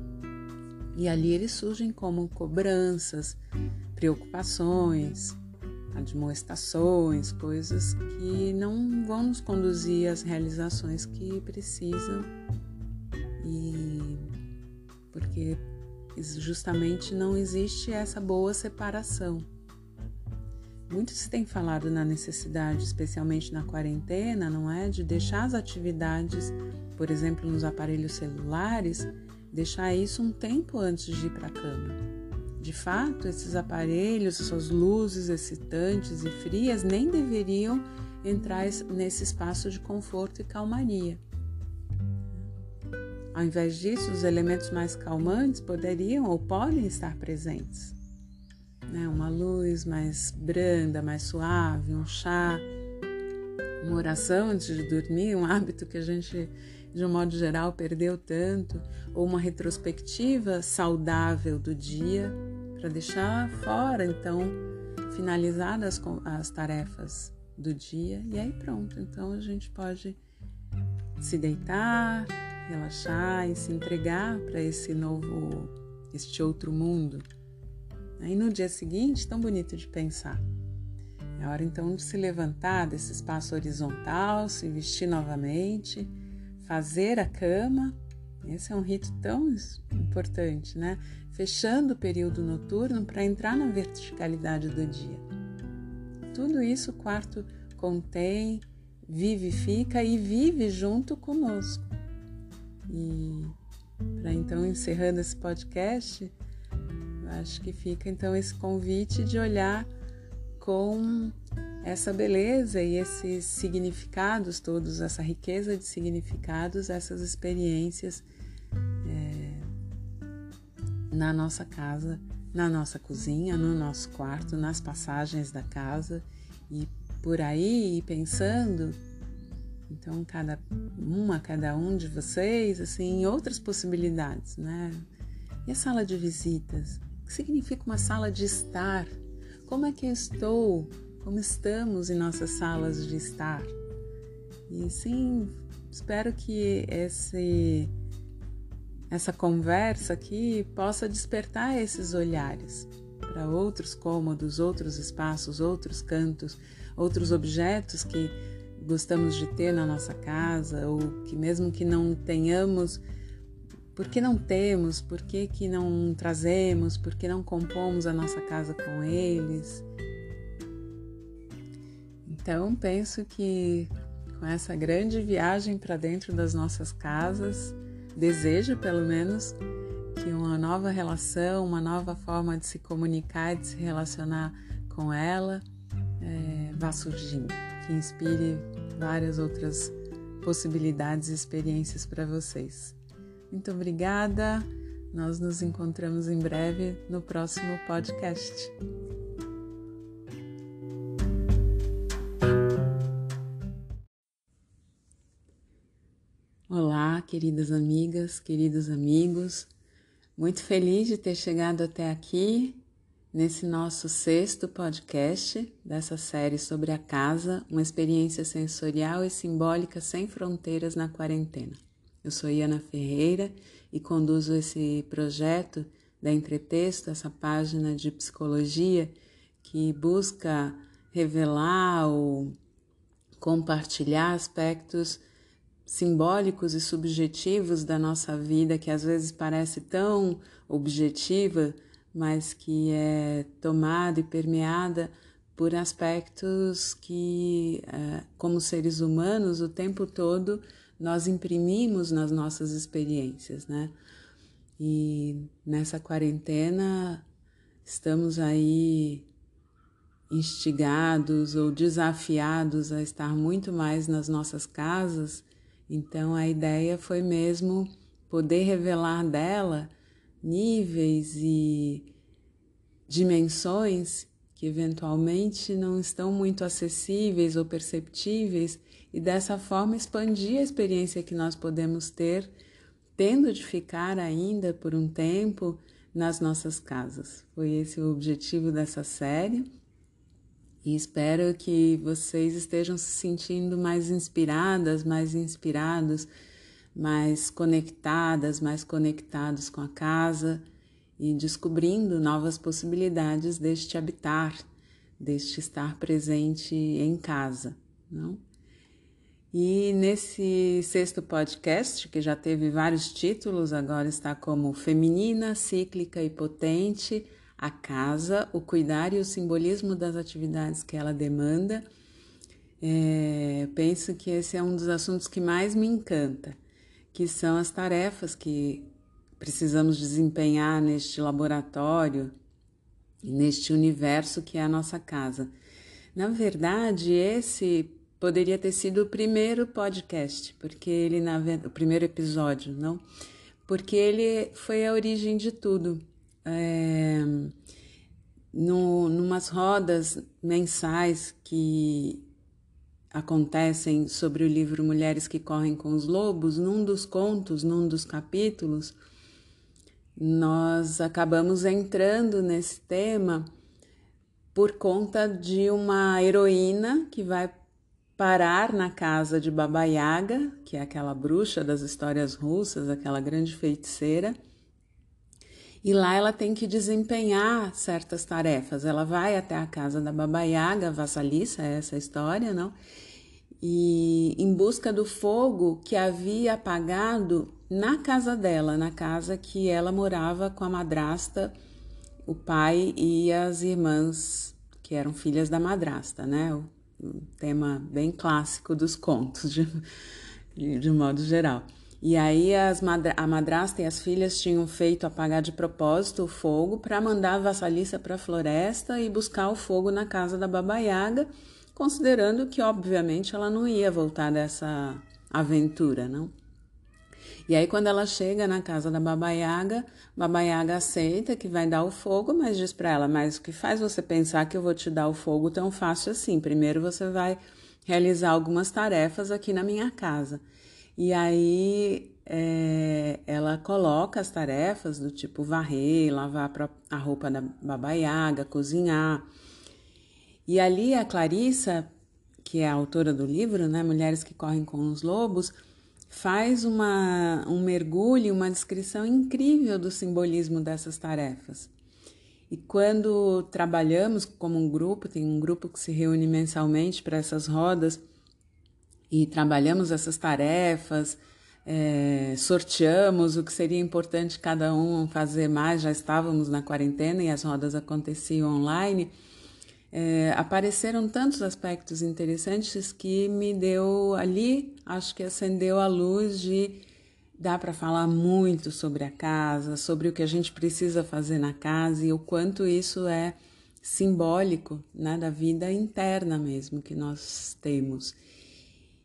[SPEAKER 1] E ali eles surgem como cobranças, preocupações, admoestações, coisas que não vão nos conduzir às realizações que precisam e porque justamente não existe essa boa separação. Muito se tem falado na necessidade, especialmente na quarentena, não é, de deixar as atividades, por exemplo, nos aparelhos celulares, deixar isso um tempo antes de ir para a cama. De fato, esses aparelhos, essas luzes excitantes e frias nem deveriam entrar nesse espaço de conforto e calmaria. Ao invés disso, os elementos mais calmantes poderiam ou podem estar presentes. né? Uma luz mais branda, mais suave, um chá, uma oração antes de dormir, um hábito que a gente, de um modo geral, perdeu tanto, ou uma retrospectiva saudável do dia para deixar fora, então, finalizadas as tarefas do dia e aí pronto. Então a gente pode se deitar, relaxar e se entregar para esse novo, este outro mundo. Aí no dia seguinte, tão bonito de pensar. É hora então de se levantar desse espaço horizontal, se vestir novamente, fazer a cama. Esse é um rito tão importante, né? Fechando o período noturno para entrar na verticalidade do dia. Tudo isso o quarto contém, vivifica e vive junto conosco. E para então encerrando esse podcast, acho que fica então esse convite de olhar com essa beleza e esses significados todos, essa riqueza de significados, essas experiências é, na nossa casa, na nossa cozinha, no nosso quarto, nas passagens da casa e por aí pensando então, cada uma, cada um de vocês, assim, outras possibilidades, né? E a sala de visitas? O que significa uma sala de estar? Como é que eu estou? Como estamos em nossas salas de estar? E sim, espero que esse, essa conversa aqui possa despertar esses olhares para outros cômodos, outros espaços, outros cantos, outros objetos que gostamos de ter na nossa casa, ou que mesmo que não tenhamos, por que não temos, por que, que não trazemos, por que não compomos a nossa casa com eles. Então, penso que com essa grande viagem para dentro das nossas casas, desejo pelo menos que uma nova relação, uma nova forma de se comunicar, de se relacionar com ela, é, vá surgindo que inspire várias outras possibilidades e experiências para vocês. Muito obrigada. Nós nos encontramos em breve no próximo podcast. Queridas amigas, queridos amigos. Muito feliz de ter chegado até aqui nesse nosso sexto podcast dessa série sobre a casa, uma experiência sensorial e simbólica sem fronteiras na quarentena. Eu sou Iana Ferreira e conduzo esse projeto da Entretexto, essa página de psicologia que busca revelar ou compartilhar aspectos simbólicos e subjetivos da nossa vida que às vezes parece tão objetiva mas que é tomada e permeada por aspectos que, é, como seres humanos, o tempo todo nós imprimimos nas nossas experiências, né? E nessa quarentena estamos aí instigados ou desafiados a estar muito mais nas nossas casas, então a ideia foi mesmo poder revelar dela níveis e dimensões que eventualmente não estão muito acessíveis ou perceptíveis e dessa forma expandir a experiência que nós podemos ter, tendo de ficar ainda por um tempo nas nossas casas. Foi esse o objetivo dessa série. E espero que vocês estejam se sentindo mais inspiradas, mais inspirados mais conectadas, mais conectados com a casa e descobrindo novas possibilidades deste habitar, deste estar presente em casa, não? E nesse sexto podcast, que já teve vários títulos, agora está como Feminina, Cíclica e Potente, a casa, o cuidar e o simbolismo das atividades que ela demanda. É, penso que esse é um dos assuntos que mais me encanta que são as tarefas que precisamos desempenhar neste laboratório neste universo que é a nossa casa. Na verdade, esse poderia ter sido o primeiro podcast, porque ele na o primeiro episódio, não? Porque ele foi a origem de tudo. É, no, numas rodas mensais que acontecem sobre o livro Mulheres que Correm com os Lobos, num dos contos, num dos capítulos, nós acabamos entrando nesse tema por conta de uma heroína que vai parar na casa de Baba Yaga, que é aquela bruxa das histórias russas, aquela grande feiticeira. E lá ela tem que desempenhar certas tarefas. Ela vai até a casa da Baba Yaga, é essa história, não? E em busca do fogo que havia apagado na casa dela, na casa que ela morava com a madrasta, o pai e as irmãs que eram filhas da madrasta, né? Um tema bem clássico dos contos, de, de modo geral. E aí madra a madrasta e as filhas tinham feito apagar de propósito o fogo para mandar a vassalissa para a floresta e buscar o fogo na casa da Baba Yaga, considerando que obviamente ela não ia voltar dessa aventura, não? E aí, quando ela chega na casa da Baba Yaga, Baba Yaga aceita que vai dar o fogo, mas diz para ela: Mas o que faz você pensar que eu vou te dar o fogo tão fácil assim? Primeiro você vai realizar algumas tarefas aqui na minha casa. E aí é, ela coloca as tarefas do tipo varrer, lavar a roupa da Baba Yaga, cozinhar. E ali a Clarissa, que é a autora do livro, né, Mulheres que Correm com os Lobos, faz uma, um mergulho, uma descrição incrível do simbolismo dessas tarefas. E quando trabalhamos como um grupo, tem um grupo que se reúne mensalmente para essas rodas e trabalhamos essas tarefas, é, sorteamos o que seria importante cada um fazer mais, já estávamos na quarentena e as rodas aconteciam online é, apareceram tantos aspectos interessantes que me deu ali, acho que acendeu a luz de dá para falar muito sobre a casa, sobre o que a gente precisa fazer na casa e o quanto isso é simbólico né, da vida interna mesmo que nós temos.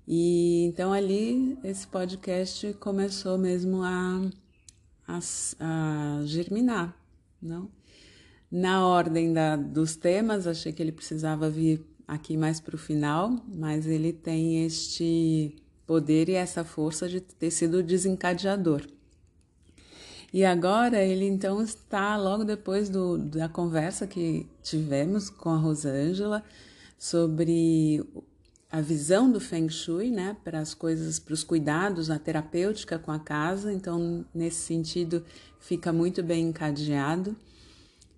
[SPEAKER 1] E então ali esse podcast começou mesmo a, a, a germinar, não? Na ordem da, dos temas, achei que ele precisava vir aqui mais para o final, mas ele tem este poder e essa força de ter sido desencadeador. E agora ele então está logo depois do, da conversa que tivemos com a Rosângela sobre a visão do Feng Shui, né, para as coisas, para os cuidados, a terapêutica com a casa. Então, nesse sentido, fica muito bem encadeado.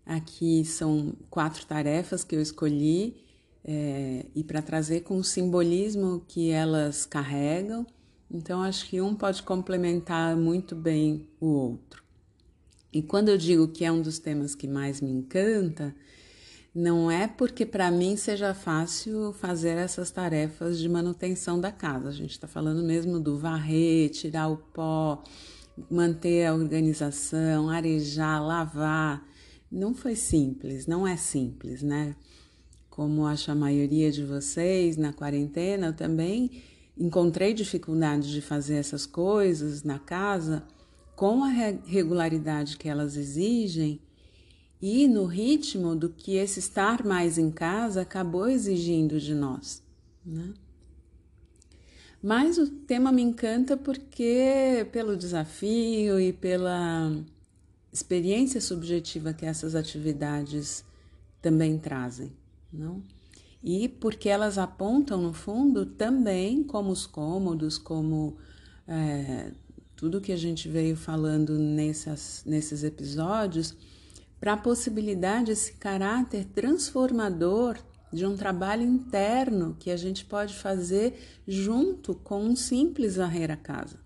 [SPEAKER 1] Aqui são quatro tarefas que eu escolhi é, e para trazer com o simbolismo que elas carregam. Então, acho que um pode complementar muito bem o outro. E quando eu digo que é um dos temas que mais me encanta, não é porque para mim seja fácil fazer essas tarefas de manutenção da casa. A gente está falando mesmo do varrer, tirar o pó, manter a organização, arejar, lavar não foi simples, não é simples, né? Como acho a maioria de vocês na quarentena, eu também encontrei dificuldade de fazer essas coisas na casa com a regularidade que elas exigem e no ritmo do que esse estar mais em casa acabou exigindo de nós, né? Mas o tema me encanta porque pelo desafio e pela experiência subjetiva que essas atividades também trazem, não? E porque elas apontam, no fundo, também como os cômodos, como é, tudo que a gente veio falando nessas, nesses episódios, para a possibilidade, esse caráter transformador de um trabalho interno que a gente pode fazer junto com um simples varrer a casa.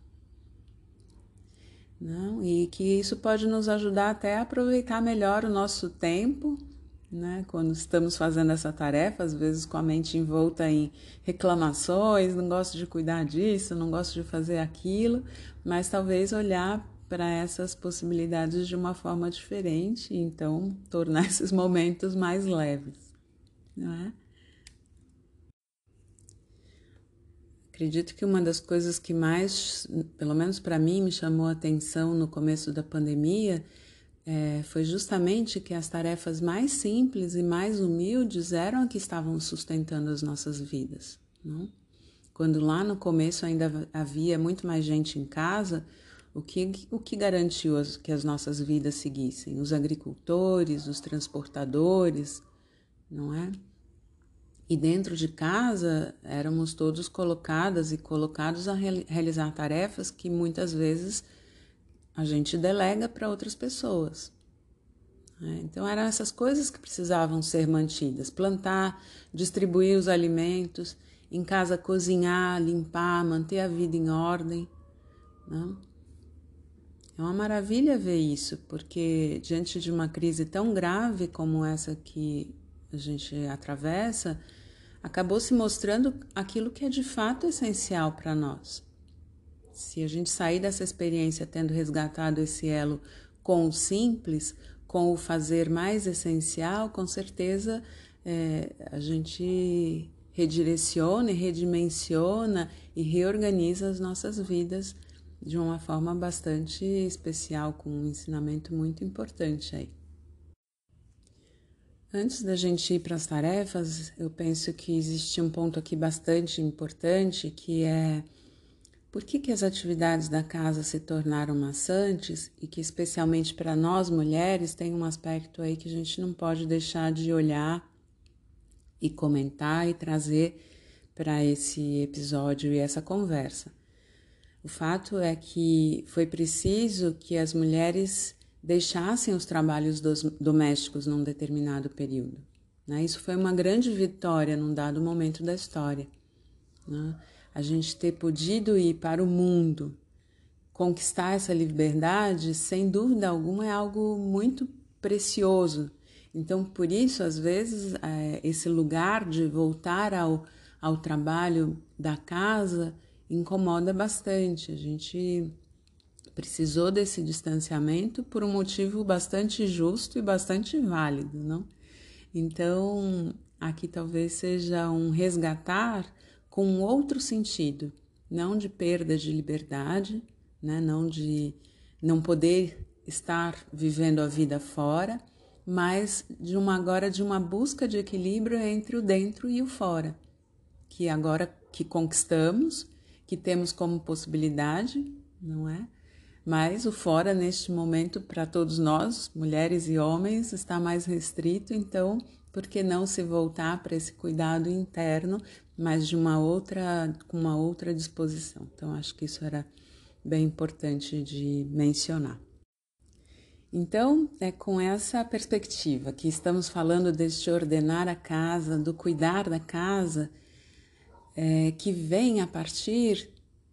[SPEAKER 1] Não? E que isso pode nos ajudar até a aproveitar melhor o nosso tempo, né? Quando estamos fazendo essa tarefa, às vezes com a mente envolta em reclamações, não gosto de cuidar disso, não gosto de fazer aquilo, mas talvez olhar para essas possibilidades de uma forma diferente, então tornar esses momentos mais leves, não é? Acredito que uma das coisas que mais, pelo menos para mim, me chamou a atenção no começo da pandemia é, foi justamente que as tarefas mais simples e mais humildes eram que estavam sustentando as nossas vidas. Não? Quando lá no começo ainda havia muito mais gente em casa, o que, o que garantiu que as nossas vidas seguissem? Os agricultores, os transportadores, não é? E dentro de casa éramos todos colocadas e colocados a realizar tarefas que muitas vezes a gente delega para outras pessoas. Né? Então eram essas coisas que precisavam ser mantidas: plantar, distribuir os alimentos, em casa cozinhar, limpar, manter a vida em ordem. Né? É uma maravilha ver isso, porque diante de uma crise tão grave como essa que a gente atravessa, acabou se mostrando aquilo que é de fato essencial para nós. Se a gente sair dessa experiência tendo resgatado esse elo com o simples, com o fazer mais essencial, com certeza é, a gente redireciona redimensiona e reorganiza as nossas vidas de uma forma bastante especial, com um ensinamento muito importante aí. Antes da gente ir para as tarefas, eu penso que existe um ponto aqui bastante importante que é por que, que as atividades da casa se tornaram maçantes e que, especialmente para nós mulheres, tem um aspecto aí que a gente não pode deixar de olhar e comentar e trazer para esse episódio e essa conversa. O fato é que foi preciso que as mulheres deixassem os trabalhos dos, domésticos num determinado período. Né? Isso foi uma grande vitória num dado momento da história. Né? A gente ter podido ir para o mundo, conquistar essa liberdade, sem dúvida alguma, é algo muito precioso. Então, por isso, às vezes, é, esse lugar de voltar ao, ao trabalho da casa incomoda bastante. A gente precisou desse distanciamento por um motivo bastante justo e bastante válido, não? Então, aqui talvez seja um resgatar com outro sentido, não de perda de liberdade, né? não de não poder estar vivendo a vida fora, mas de uma agora de uma busca de equilíbrio entre o dentro e o fora, que agora que conquistamos que temos como possibilidade, não é? Mas o fora, neste momento, para todos nós, mulheres e homens, está mais restrito, então, por que não se voltar para esse cuidado interno, mas de uma outra, com uma outra disposição? Então, acho que isso era bem importante de mencionar. Então, é com essa perspectiva que estamos falando deste ordenar a casa, do cuidar da casa, é, que vem a partir,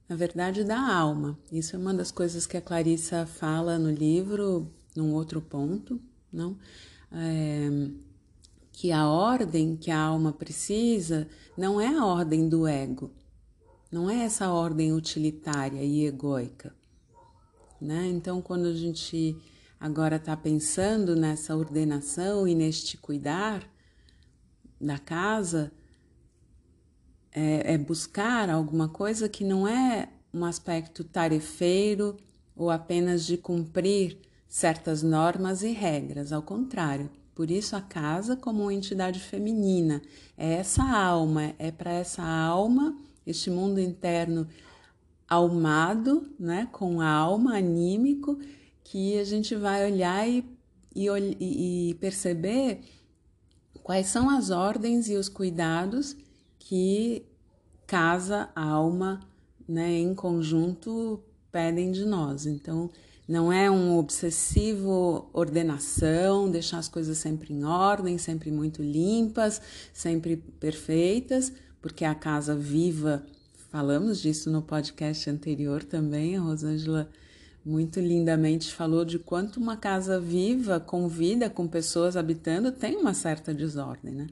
[SPEAKER 1] na verdade, da alma. Isso é uma das coisas que a Clarissa fala no livro, num outro ponto, não? É, que a ordem que a alma precisa não é a ordem do ego, não é essa ordem utilitária e egóica. Né? Então, quando a gente agora está pensando nessa ordenação e neste cuidar da casa, é, é buscar alguma coisa que não é um aspecto tarefeiro ou apenas de cumprir certas normas e regras, ao contrário. Por isso, a casa, como uma entidade feminina, é essa alma, é para essa alma, este mundo interno almado, né, com alma, anímico, que a gente vai olhar e, e, e perceber quais são as ordens e os cuidados que casa, alma, né, em conjunto pedem de nós. Então, não é um obsessivo ordenação, deixar as coisas sempre em ordem, sempre muito limpas, sempre perfeitas, porque a casa viva, falamos disso no podcast anterior também, a Rosângela muito lindamente falou de quanto uma casa viva, com vida, com pessoas habitando, tem uma certa desordem, né?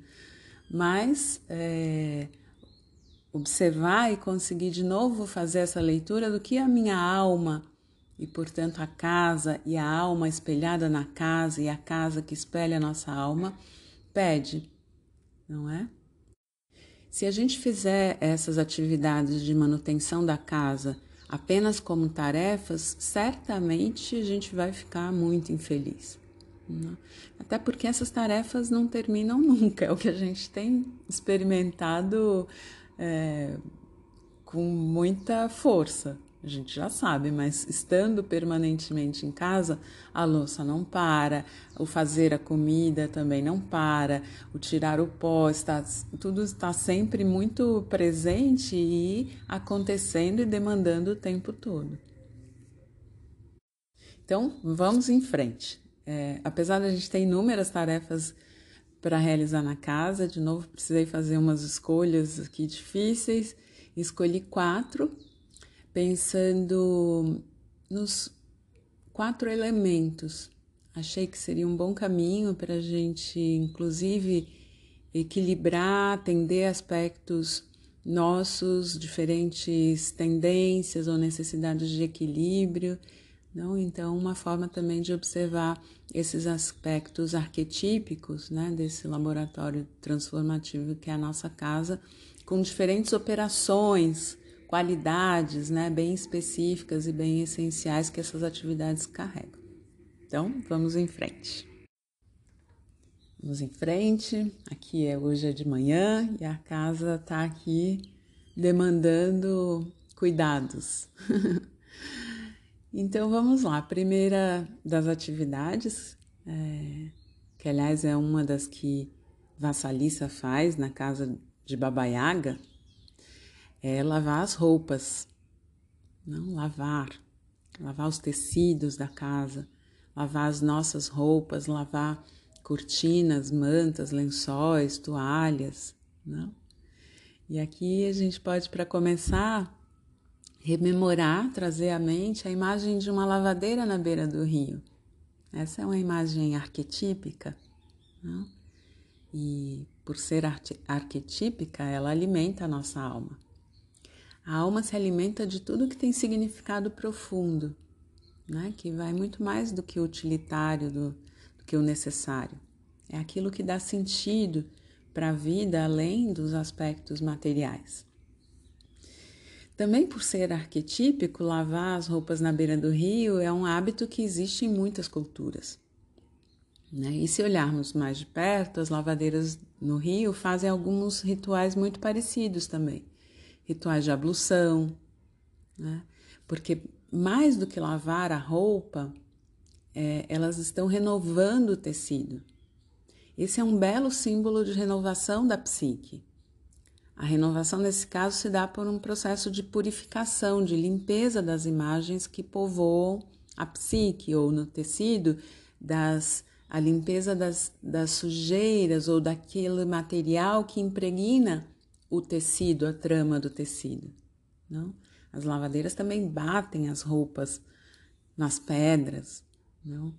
[SPEAKER 1] Mas é, observar e conseguir de novo fazer essa leitura do que a minha alma e, portanto, a casa e a alma espelhada na casa e a casa que espelha a nossa alma pede, não é? Se a gente fizer essas atividades de manutenção da casa apenas como tarefas, certamente a gente vai ficar muito infeliz. Né? Até porque essas tarefas não terminam nunca, é o que a gente tem experimentado é, com muita força a gente já sabe, mas estando permanentemente em casa, a louça não para, o fazer a comida também não para, o tirar o pó, está, tudo está sempre muito presente e acontecendo e demandando o tempo todo. Então, vamos em frente. É, apesar de a gente ter inúmeras tarefas para realizar na casa, de novo precisei fazer umas escolhas aqui difíceis, escolhi quatro pensando nos quatro elementos. Achei que seria um bom caminho para a gente, inclusive, equilibrar, atender aspectos nossos, diferentes tendências ou necessidades de equilíbrio. Não? Então, uma forma também de observar esses aspectos arquetípicos né, desse laboratório transformativo que é a nossa casa, com diferentes operações qualidades né, bem específicas e bem essenciais que essas atividades carregam. Então, vamos em frente. Vamos em frente. Aqui é hoje é de manhã e a casa está aqui demandando cuidados. então vamos lá. A primeira das atividades, é, que aliás é uma das que Vassalissa faz na casa de Babaiaga, é lavar as roupas, não lavar, lavar os tecidos da casa, lavar as nossas roupas, lavar cortinas, mantas, lençóis, toalhas, não? E aqui a gente pode, para começar, rememorar, trazer à mente a imagem de uma lavadeira na beira do rio. Essa é uma imagem arquetípica, não? e por ser arquetípica, ela alimenta a nossa alma. A alma se alimenta de tudo que tem significado profundo, né? que vai muito mais do que o utilitário, do, do que o necessário. É aquilo que dá sentido para a vida além dos aspectos materiais. Também por ser arquetípico, lavar as roupas na beira do rio é um hábito que existe em muitas culturas. Né? E se olharmos mais de perto, as lavadeiras no rio fazem alguns rituais muito parecidos também rituais de ablução, né? porque mais do que lavar a roupa, é, elas estão renovando o tecido. Esse é um belo símbolo de renovação da psique. A renovação, nesse caso, se dá por um processo de purificação, de limpeza das imagens que povoam a psique ou no tecido, das, a limpeza das, das sujeiras ou daquele material que impregna o tecido, a trama do tecido. Não? As lavadeiras também batem as roupas nas pedras, não?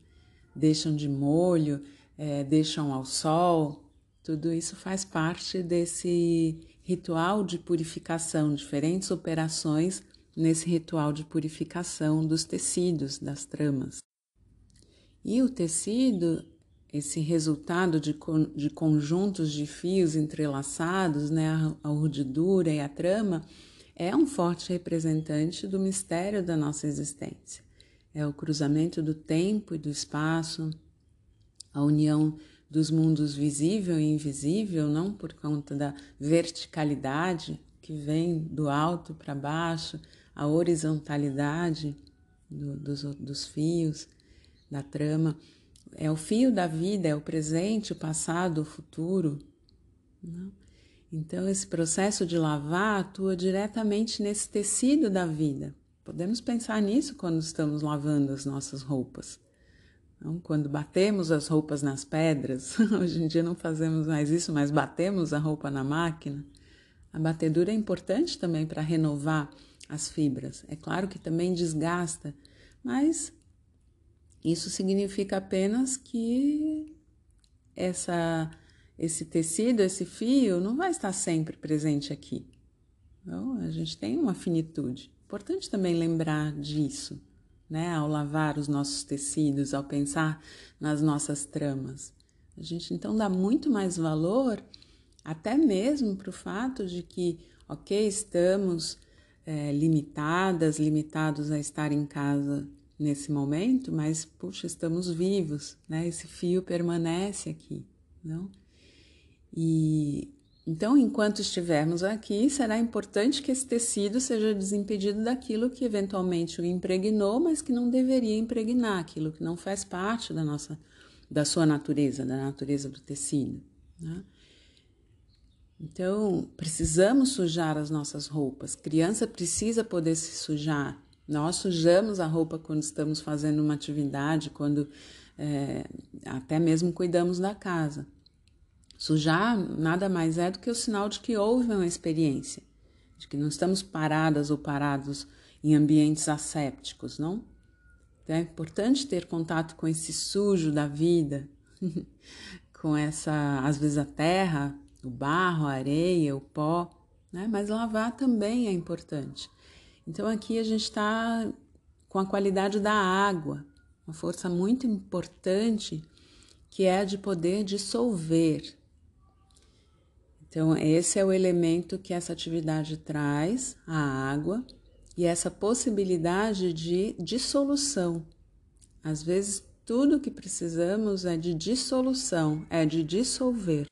[SPEAKER 1] deixam de molho, é, deixam ao sol. Tudo isso faz parte desse ritual de purificação, diferentes operações nesse ritual de purificação dos tecidos, das tramas. E o tecido esse resultado de, de conjuntos de fios entrelaçados, né, a, urdidura e a trama, é um forte representante do mistério da nossa existência. É o cruzamento do tempo e do espaço, a união dos mundos visível e invisível, não por conta da verticalidade que vem do alto para baixo, a horizontalidade do, dos, dos fios, da trama, é o fio da vida, é o presente, o passado, o futuro. Não? Então, esse processo de lavar atua diretamente nesse tecido da vida. Podemos pensar nisso quando estamos lavando as nossas roupas. Não? Quando batemos as roupas nas pedras, hoje em dia não fazemos mais isso, mas batemos a roupa na máquina. A batedura é importante também para renovar as fibras. É claro que também desgasta, mas isso significa apenas que essa, esse tecido, esse fio, não vai estar sempre presente aqui. Então, a gente tem uma finitude. Importante também lembrar disso, né? Ao lavar os nossos tecidos, ao pensar nas nossas tramas. A gente então dá muito mais valor, até mesmo para o fato de que, ok, estamos é, limitadas, limitados a estar em casa nesse momento, mas puxa, estamos vivos, né? Esse fio permanece aqui, não? E então, enquanto estivermos aqui, será importante que esse tecido seja desimpedido daquilo que eventualmente o impregnou, mas que não deveria impregnar, aquilo que não faz parte da nossa, da sua natureza, da natureza do tecido. Né? Então, precisamos sujar as nossas roupas. Criança precisa poder se sujar. Nós sujamos a roupa quando estamos fazendo uma atividade, quando é, até mesmo cuidamos da casa. Sujar nada mais é do que o sinal de que houve uma experiência, de que não estamos paradas ou parados em ambientes assépticos, não? Então é importante ter contato com esse sujo da vida, com essa, às vezes, a terra, o barro, a areia, o pó, né? Mas lavar também é importante. Então aqui a gente está com a qualidade da água, uma força muito importante que é a de poder dissolver, então, esse é o elemento que essa atividade traz, a água, e essa possibilidade de dissolução. Às vezes, tudo que precisamos é de dissolução, é de dissolver.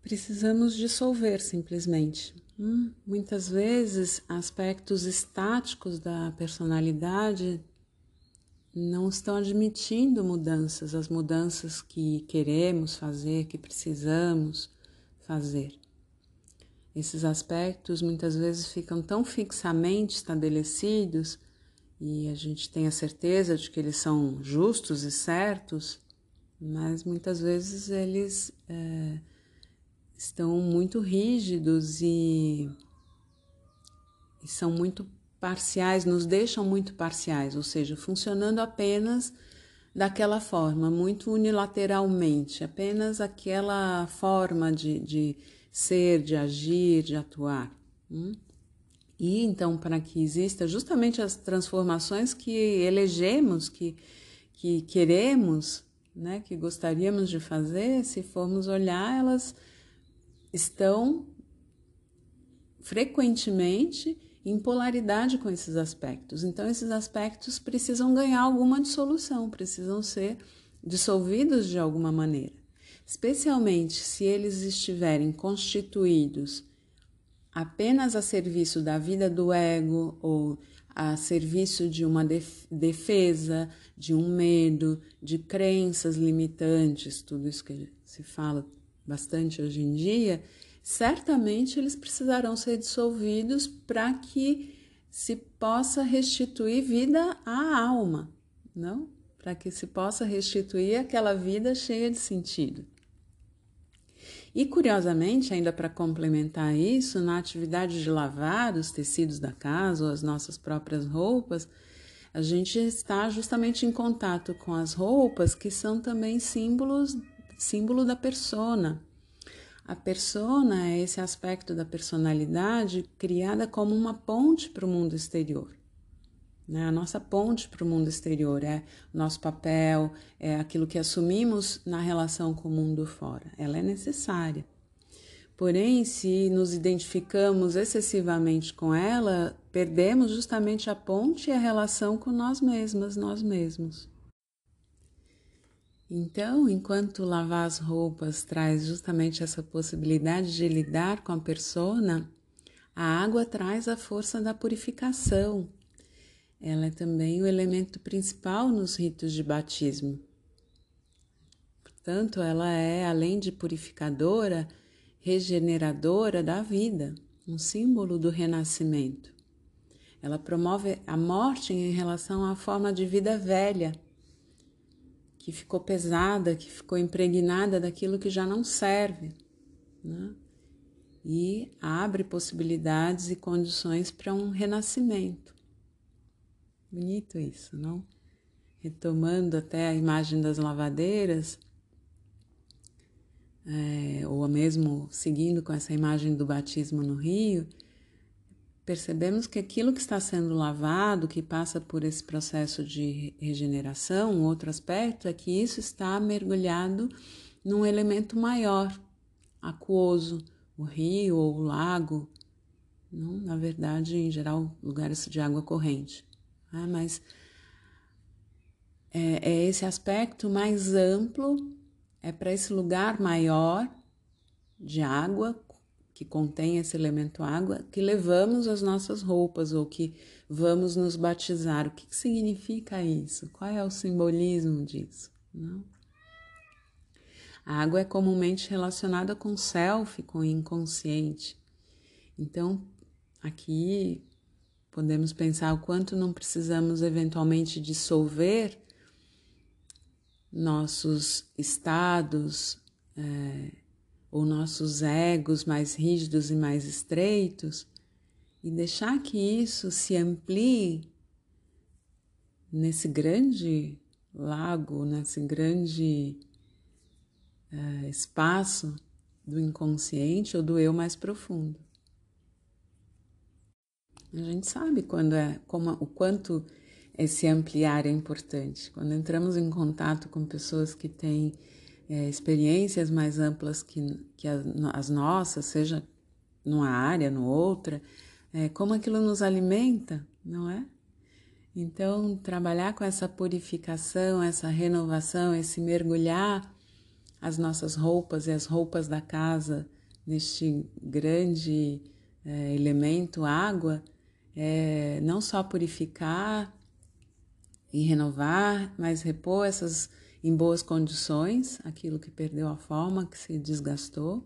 [SPEAKER 1] Precisamos dissolver simplesmente. Hum, muitas vezes, aspectos estáticos da personalidade não estão admitindo mudanças, as mudanças que queremos fazer, que precisamos fazer. Esses aspectos muitas vezes ficam tão fixamente estabelecidos e a gente tem a certeza de que eles são justos e certos, mas muitas vezes eles é, estão muito rígidos e, e são muito parciais, nos deixam muito parciais, ou seja, funcionando apenas daquela forma, muito unilateralmente, apenas aquela forma de, de ser, de agir, de atuar. Hum? E então, para que exista justamente as transformações que elegemos, que, que queremos, né, que gostaríamos de fazer, se formos olhar, elas estão frequentemente em polaridade com esses aspectos. Então, esses aspectos precisam ganhar alguma dissolução, precisam ser dissolvidos de alguma maneira, especialmente se eles estiverem constituídos apenas a serviço da vida do ego ou a serviço de uma defesa, de um medo, de crenças limitantes, tudo isso que se fala bastante hoje em dia, certamente eles precisarão ser dissolvidos para que se possa restituir vida à alma, não? Para que se possa restituir aquela vida cheia de sentido. E curiosamente, ainda para complementar isso, na atividade de lavar os tecidos da casa ou as nossas próprias roupas, a gente está justamente em contato com as roupas que são também símbolos, símbolo da persona, a persona é esse aspecto da personalidade criada como uma ponte para o mundo exterior. Né? A nossa ponte para o mundo exterior é nosso papel, é aquilo que assumimos na relação com o mundo fora. Ela é necessária. Porém, se nos identificamos excessivamente com ela, perdemos justamente a ponte e a relação com nós mesmas, nós mesmos. Então, enquanto lavar as roupas traz justamente essa possibilidade de lidar com a persona, a água traz a força da purificação. Ela é também o elemento principal nos ritos de batismo. Portanto, ela é, além de purificadora, regeneradora da vida, um símbolo do renascimento. Ela promove a morte em relação à forma de vida velha que ficou pesada, que ficou impregnada daquilo que já não serve, né? e abre possibilidades e condições para um renascimento. Bonito isso, não? Retomando até a imagem das lavadeiras, é, ou mesmo seguindo com essa imagem do batismo no rio, percebemos que aquilo que está sendo lavado, que passa por esse processo de regeneração, um outro aspecto é que isso está mergulhado num elemento maior, aquoso, o rio ou o lago, Não, na verdade, em geral, lugares de água corrente. Ah, mas é, é esse aspecto mais amplo, é para esse lugar maior de água, que contém esse elemento água, que levamos as nossas roupas ou que vamos nos batizar. O que, que significa isso? Qual é o simbolismo disso? Não? A água é comumente relacionada com o self, com o inconsciente. Então, aqui podemos pensar o quanto não precisamos eventualmente dissolver nossos estados é, ou nossos egos mais rígidos e mais estreitos e deixar que isso se amplie nesse grande lago, nesse grande é, espaço do inconsciente ou do eu mais profundo. A gente sabe quando é, como, o quanto esse ampliar é importante. Quando entramos em contato com pessoas que têm é, experiências mais amplas que, que as, as nossas, seja numa área, no outra, é, como aquilo nos alimenta, não é? Então, trabalhar com essa purificação, essa renovação, esse mergulhar as nossas roupas e as roupas da casa neste grande é, elemento água, é, não só purificar e renovar, mas repor essas em boas condições, aquilo que perdeu a forma, que se desgastou,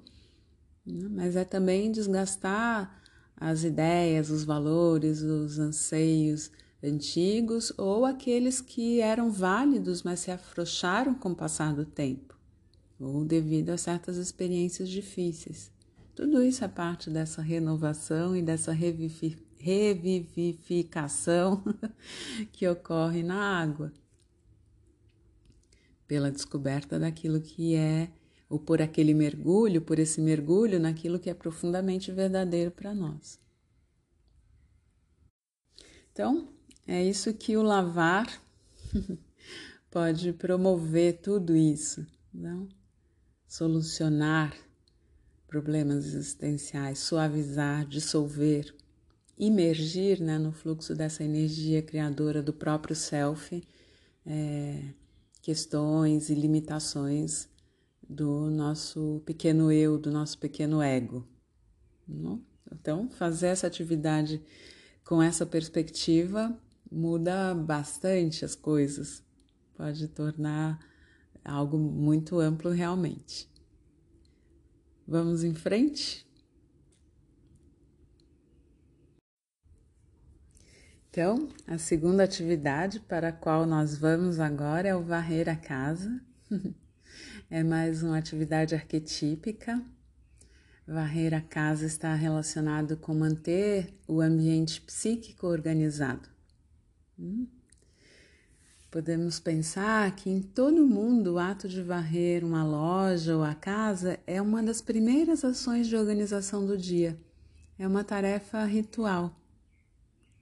[SPEAKER 1] né? mas é também desgastar as ideias, os valores, os anseios antigos ou aqueles que eram válidos, mas se afrouxaram com o passar do tempo, ou devido a certas experiências difíceis. Tudo isso é parte dessa renovação e dessa revivificação que ocorre na água, pela descoberta daquilo que é, ou por aquele mergulho, por esse mergulho naquilo que é profundamente verdadeiro para nós. Então, é isso que o lavar pode promover tudo isso, não? Solucionar problemas existenciais, suavizar, dissolver, imergir né, no fluxo dessa energia criadora do próprio self, é, questões e limitações do nosso pequeno eu, do nosso pequeno ego. Não? Então, fazer essa atividade com essa perspectiva muda bastante as coisas, pode tornar algo muito amplo realmente. Vamos em frente? Então, a segunda atividade para a qual nós vamos agora é o varrer a casa. é mais uma atividade arquetípica. Varrer a casa está relacionado com manter o ambiente psíquico organizado. Hum? Podemos pensar que em todo mundo o ato de varrer uma loja ou a casa é uma das primeiras ações de organização do dia. É uma tarefa ritual,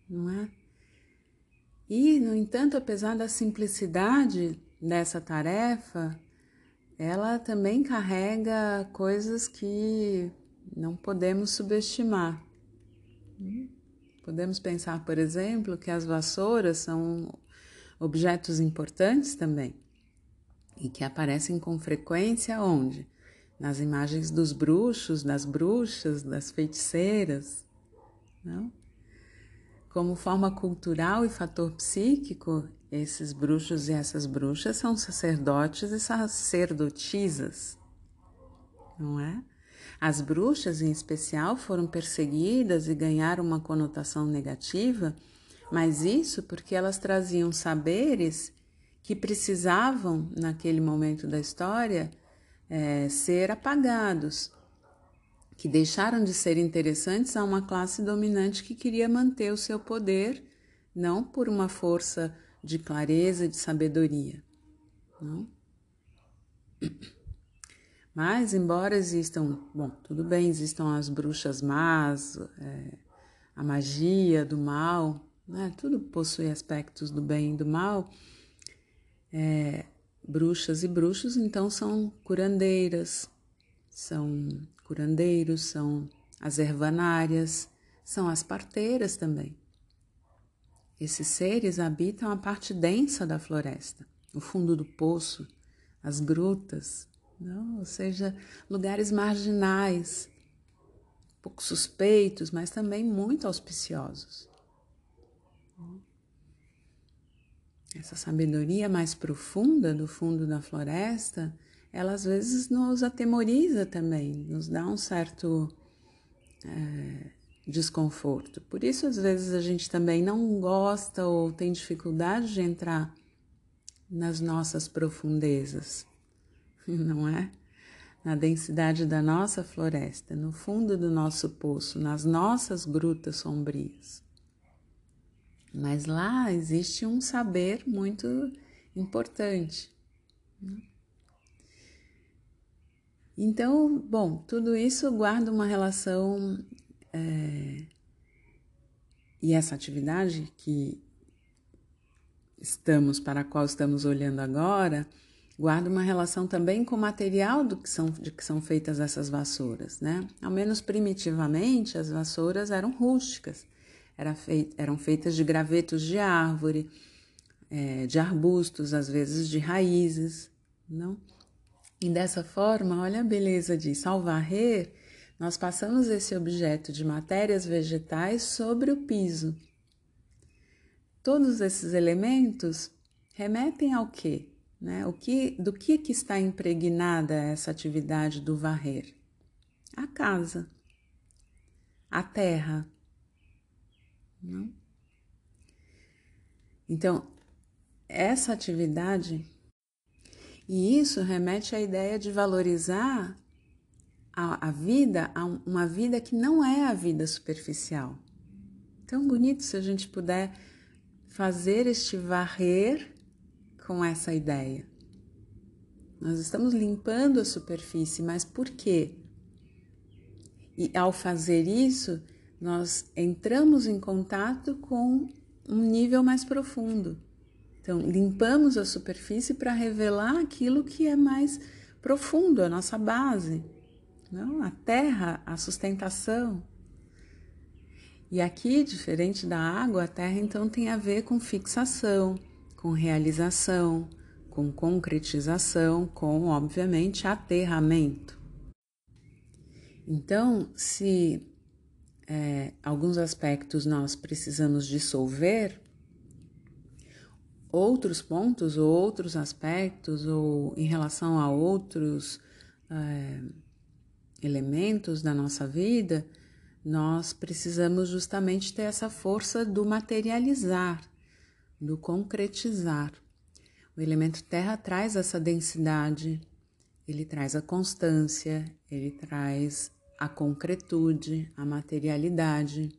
[SPEAKER 1] não é? E, no entanto, apesar da simplicidade dessa tarefa, ela também carrega coisas que não podemos subestimar. Podemos pensar, por exemplo, que as vassouras são objetos importantes também e que aparecem com frequência onde? Nas imagens dos bruxos, das bruxas, das feiticeiras, não? Como forma cultural e fator psíquico, esses bruxos e essas bruxas são sacerdotes e sacerdotisas, não é? As bruxas, em especial, foram perseguidas e ganharam uma conotação negativa mas isso porque elas traziam saberes que precisavam, naquele momento da história, é, ser apagados, que deixaram de ser interessantes a uma classe dominante que queria manter o seu poder, não por uma força de clareza, de sabedoria. Não? Mas, embora existam, bom, tudo bem, existam as bruxas más, é, a magia do mal, né? tudo possui aspectos do bem e do mal. É, bruxas e bruxos, então, são curandeiras, são curandeiros, são as ervanárias, são as parteiras também. Esses seres habitam a parte densa da floresta, o fundo do poço, as grutas, não? ou seja, lugares marginais, pouco suspeitos, mas também muito auspiciosos. Essa sabedoria mais profunda do fundo da floresta, ela às vezes nos atemoriza também, nos dá um certo é, desconforto. Por isso, às vezes, a gente também não gosta ou tem dificuldade de entrar nas nossas profundezas, não é? Na densidade da nossa floresta, no fundo do nosso poço, nas nossas grutas sombrias. Mas lá existe um saber muito importante. Né? Então, bom, tudo isso guarda uma relação é, e essa atividade que estamos para a qual estamos olhando agora guarda uma relação também com o material do que são, de que são feitas essas vassouras, né? Ao menos primitivamente, as vassouras eram rústicas, era feit, eram feitas de gravetos de árvore, é, de arbustos, às vezes de raízes, não? E dessa forma, olha a beleza disso, ao varrer, nós passamos esse objeto de matérias vegetais sobre o piso. Todos esses elementos remetem ao quê? Né? O que do que, que está impregnada essa atividade do varrer? A casa, a terra. Não? Então, essa atividade e isso remete à ideia de valorizar a, a vida, a uma vida que não é a vida superficial. Tão bonito se a gente puder fazer este varrer com essa ideia. Nós estamos limpando a superfície, mas por quê? E ao fazer isso, nós entramos em contato com um nível mais profundo. Então, limpamos a superfície para revelar aquilo que é mais profundo, a nossa base, não? a terra, a sustentação. E aqui, diferente da água, a terra então tem a ver com fixação, com realização, com concretização, com, obviamente, aterramento. Então, se é, alguns aspectos nós precisamos dissolver, outros pontos ou outros aspectos ou em relação a outros é, elementos da nossa vida, nós precisamos justamente ter essa força do materializar, do concretizar. O elemento terra traz essa densidade, ele traz a constância, ele traz a concretude, a materialidade,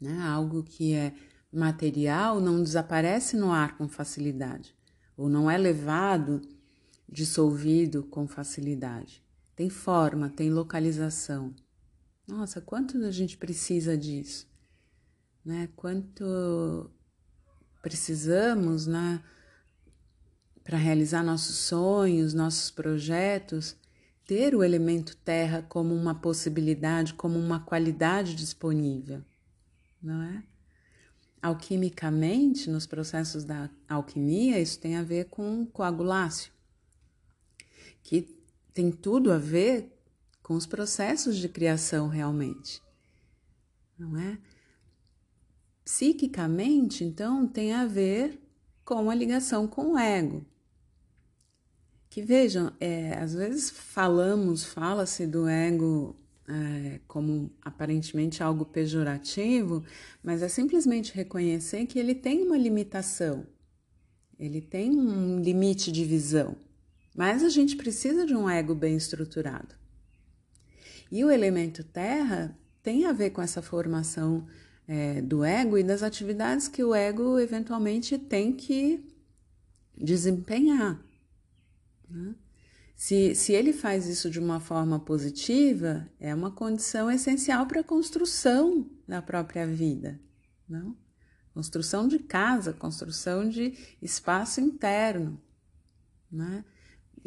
[SPEAKER 1] né? algo que é material não desaparece no ar com facilidade, ou não é levado, dissolvido com facilidade. Tem forma, tem localização. Nossa, quanto a gente precisa disso, né? Quanto precisamos, né? Para realizar nossos sonhos, nossos projetos, ter o elemento terra como uma possibilidade, como uma qualidade disponível, não é? Alquimicamente, nos processos da alquimia, isso tem a ver com coagulácio, que tem tudo a ver com os processos de criação realmente, não é? Psiquicamente, então, tem a ver com a ligação com o ego. Que vejam, é, às vezes falamos, fala-se do ego é, como aparentemente algo pejorativo, mas é simplesmente reconhecer que ele tem uma limitação, ele tem um limite de visão, mas a gente precisa de um ego bem estruturado. E o elemento terra tem a ver com essa formação é, do ego e das atividades que o ego eventualmente tem que desempenhar. Né? Se, se ele faz isso de uma forma positiva, é uma condição essencial para a construção da própria vida, não? Construção de casa, construção de espaço interno, né?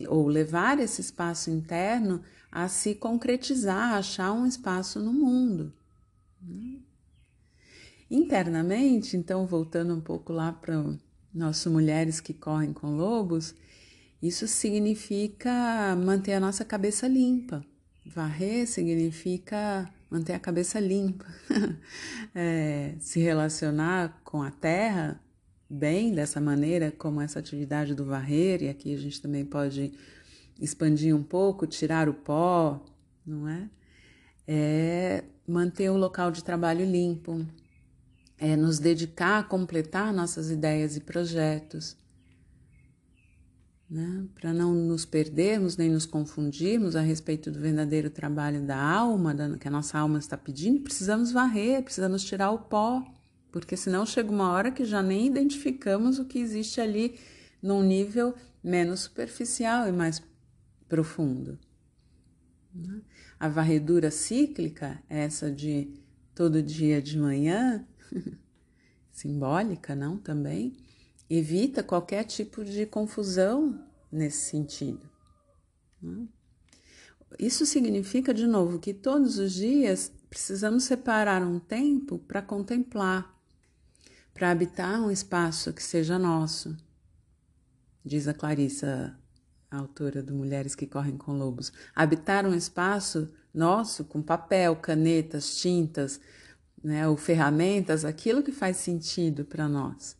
[SPEAKER 1] Ou levar esse espaço interno a se concretizar, a achar um espaço no mundo, Internamente, então, voltando um pouco lá para nossas mulheres que correm com lobos, isso significa manter a nossa cabeça limpa. Varrer significa manter a cabeça limpa, é, se relacionar com a terra bem dessa maneira, como essa atividade do varrer, e aqui a gente também pode expandir um pouco, tirar o pó, não é? É manter o local de trabalho limpo, é nos dedicar a completar nossas ideias e projetos, né? para não nos perdermos nem nos confundirmos a respeito do verdadeiro trabalho da alma, da, que a nossa alma está pedindo, precisamos varrer, precisamos tirar o pó, porque senão chega uma hora que já nem identificamos o que existe ali num nível menos superficial e mais profundo. Né? A varredura cíclica, essa de todo dia de manhã, simbólica, não também, evita qualquer tipo de confusão nesse sentido. Né? Isso significa, de novo, que todos os dias precisamos separar um tempo para contemplar, para habitar um espaço que seja nosso. Diz a Clarissa, a autora do Mulheres que Correm com Lobos. Habitar um espaço nosso com papel, canetas, tintas, né, ou ferramentas, aquilo que faz sentido para nós,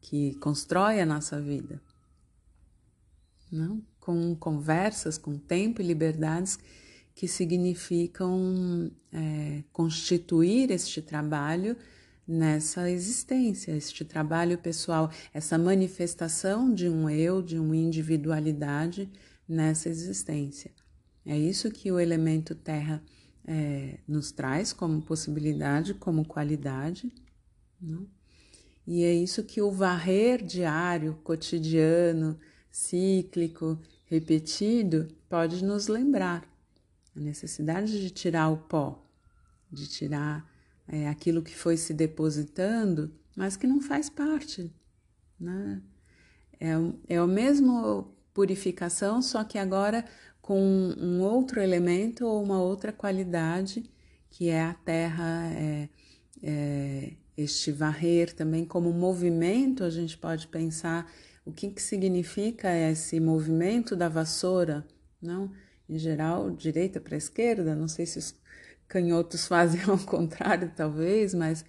[SPEAKER 1] que constrói a nossa vida. Não? Com conversas, com tempo e liberdades que significam é, constituir este trabalho nessa existência, este trabalho pessoal, essa manifestação de um eu, de uma individualidade nessa existência. É isso que o elemento terra é, nos traz como possibilidade, como qualidade. Não? E é isso que o varrer diário, cotidiano, cíclico, repetido, pode nos lembrar. A necessidade de tirar o pó, de tirar é, aquilo que foi se depositando, mas que não faz parte. Né? É, é a mesma purificação, só que agora com um outro elemento ou uma outra qualidade, que é a terra, é, é, este varrer também como movimento, a gente pode pensar o que, que significa esse movimento da vassoura, não? Em geral, direita para esquerda, não sei se os canhotos fazem ao contrário, talvez, mas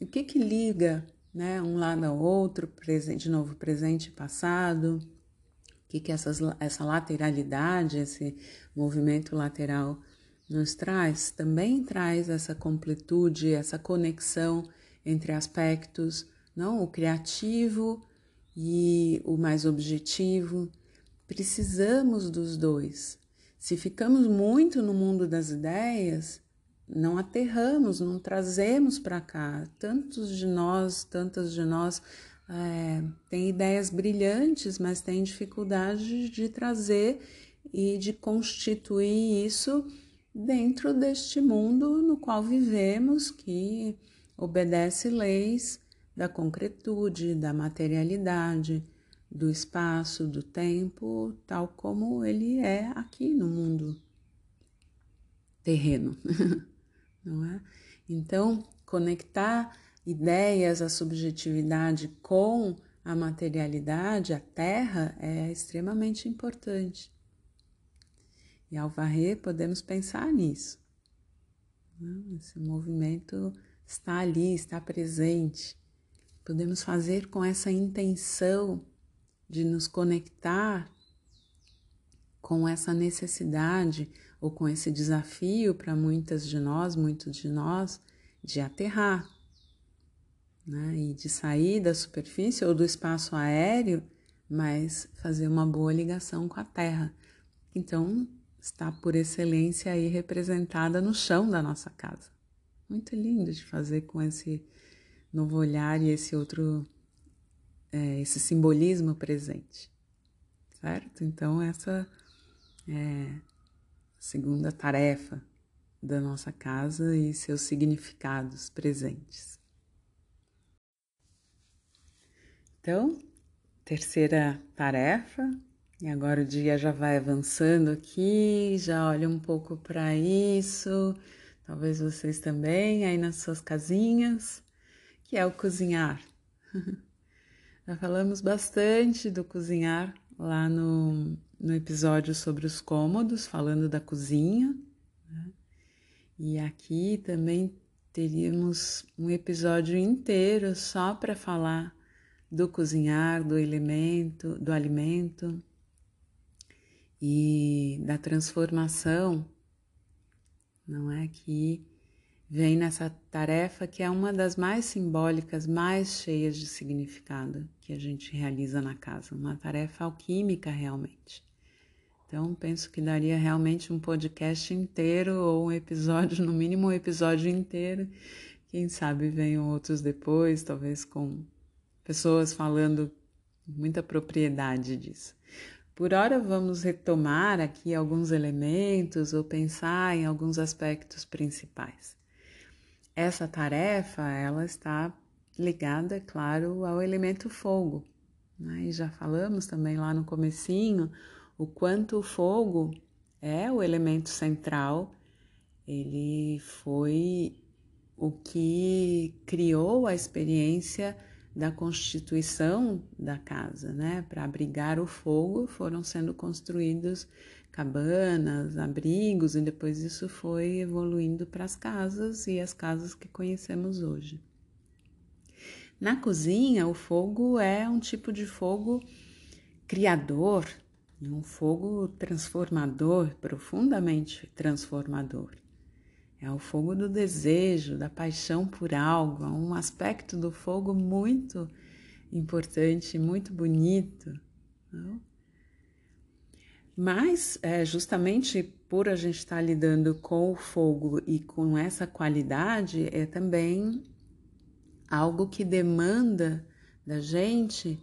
[SPEAKER 1] o que que liga, né, um lado ao outro, presente, de novo, presente e passado, que, que essas, essa lateralidade, esse movimento lateral nos traz, também traz essa completude, essa conexão entre aspectos, não o criativo e o mais objetivo. Precisamos dos dois. Se ficamos muito no mundo das ideias, não aterramos, não trazemos para cá. Tantos de nós, tantas de nós é, tem ideias brilhantes, mas tem dificuldade de trazer e de constituir isso dentro deste mundo no qual vivemos, que obedece leis da concretude, da materialidade, do espaço, do tempo, tal como ele é aqui no mundo terreno, não é? Então, conectar ideias, a subjetividade com a materialidade, a terra, é extremamente importante. E ao varrer, podemos pensar nisso. Né? Esse movimento está ali, está presente. Podemos fazer com essa intenção de nos conectar com essa necessidade ou com esse desafio para muitas de nós, muitos de nós, de aterrar, né? e de sair da superfície ou do espaço aéreo, mas fazer uma boa ligação com a Terra. Então, está por excelência aí representada no chão da nossa casa. Muito lindo de fazer com esse novo olhar e esse outro, é, esse simbolismo presente, certo? Então, essa é a segunda tarefa da nossa casa e seus significados presentes. Então, terceira tarefa, e agora o dia já vai avançando aqui, já olha um pouco para isso, talvez vocês também aí nas suas casinhas, que é o cozinhar. Já falamos bastante do cozinhar lá no, no episódio sobre os cômodos, falando da cozinha. Né? E aqui também teríamos um episódio inteiro só para falar do cozinhar, do elemento, do alimento e da transformação, não é que vem nessa tarefa que é uma das mais simbólicas, mais cheias de significado que a gente realiza na casa, uma tarefa alquímica realmente. Então, penso que daria realmente um podcast inteiro ou um episódio, no mínimo um episódio inteiro. Quem sabe venham outros depois, talvez com pessoas falando muita propriedade disso. Por hora, vamos retomar aqui alguns elementos ou pensar em alguns aspectos principais. Essa tarefa, ela está ligada, claro, ao elemento fogo. Né? E já falamos também lá no comecinho o quanto o fogo é o elemento central, ele foi o que criou a experiência da constituição da casa, né? Para abrigar o fogo foram sendo construídos cabanas, abrigos, e depois isso foi evoluindo para as casas e as casas que conhecemos hoje. Na cozinha, o fogo é um tipo de fogo criador, um fogo transformador, profundamente transformador. É o fogo do desejo, da paixão por algo, é um aspecto do fogo muito importante, muito bonito. Não? Mas, é, justamente por a gente estar tá lidando com o fogo e com essa qualidade, é também algo que demanda da gente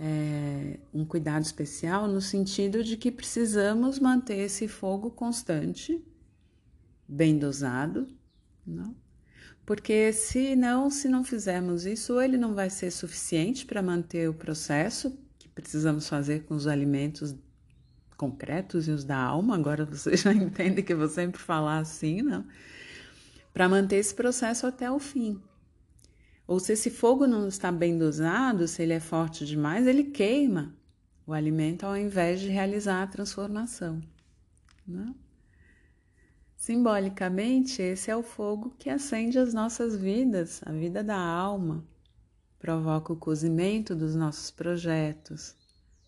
[SPEAKER 1] é, um cuidado especial no sentido de que precisamos manter esse fogo constante, bem dosado, não? Porque se não, se não fizermos isso, ele não vai ser suficiente para manter o processo que precisamos fazer com os alimentos concretos e os da alma, agora você já entende que eu vou sempre falar assim, não? Para manter esse processo até o fim. Ou se esse fogo não está bem dosado, se ele é forte demais, ele queima o alimento ao invés de realizar a transformação. Não? Simbolicamente, esse é o fogo que acende as nossas vidas, a vida da alma, provoca o cozimento dos nossos projetos,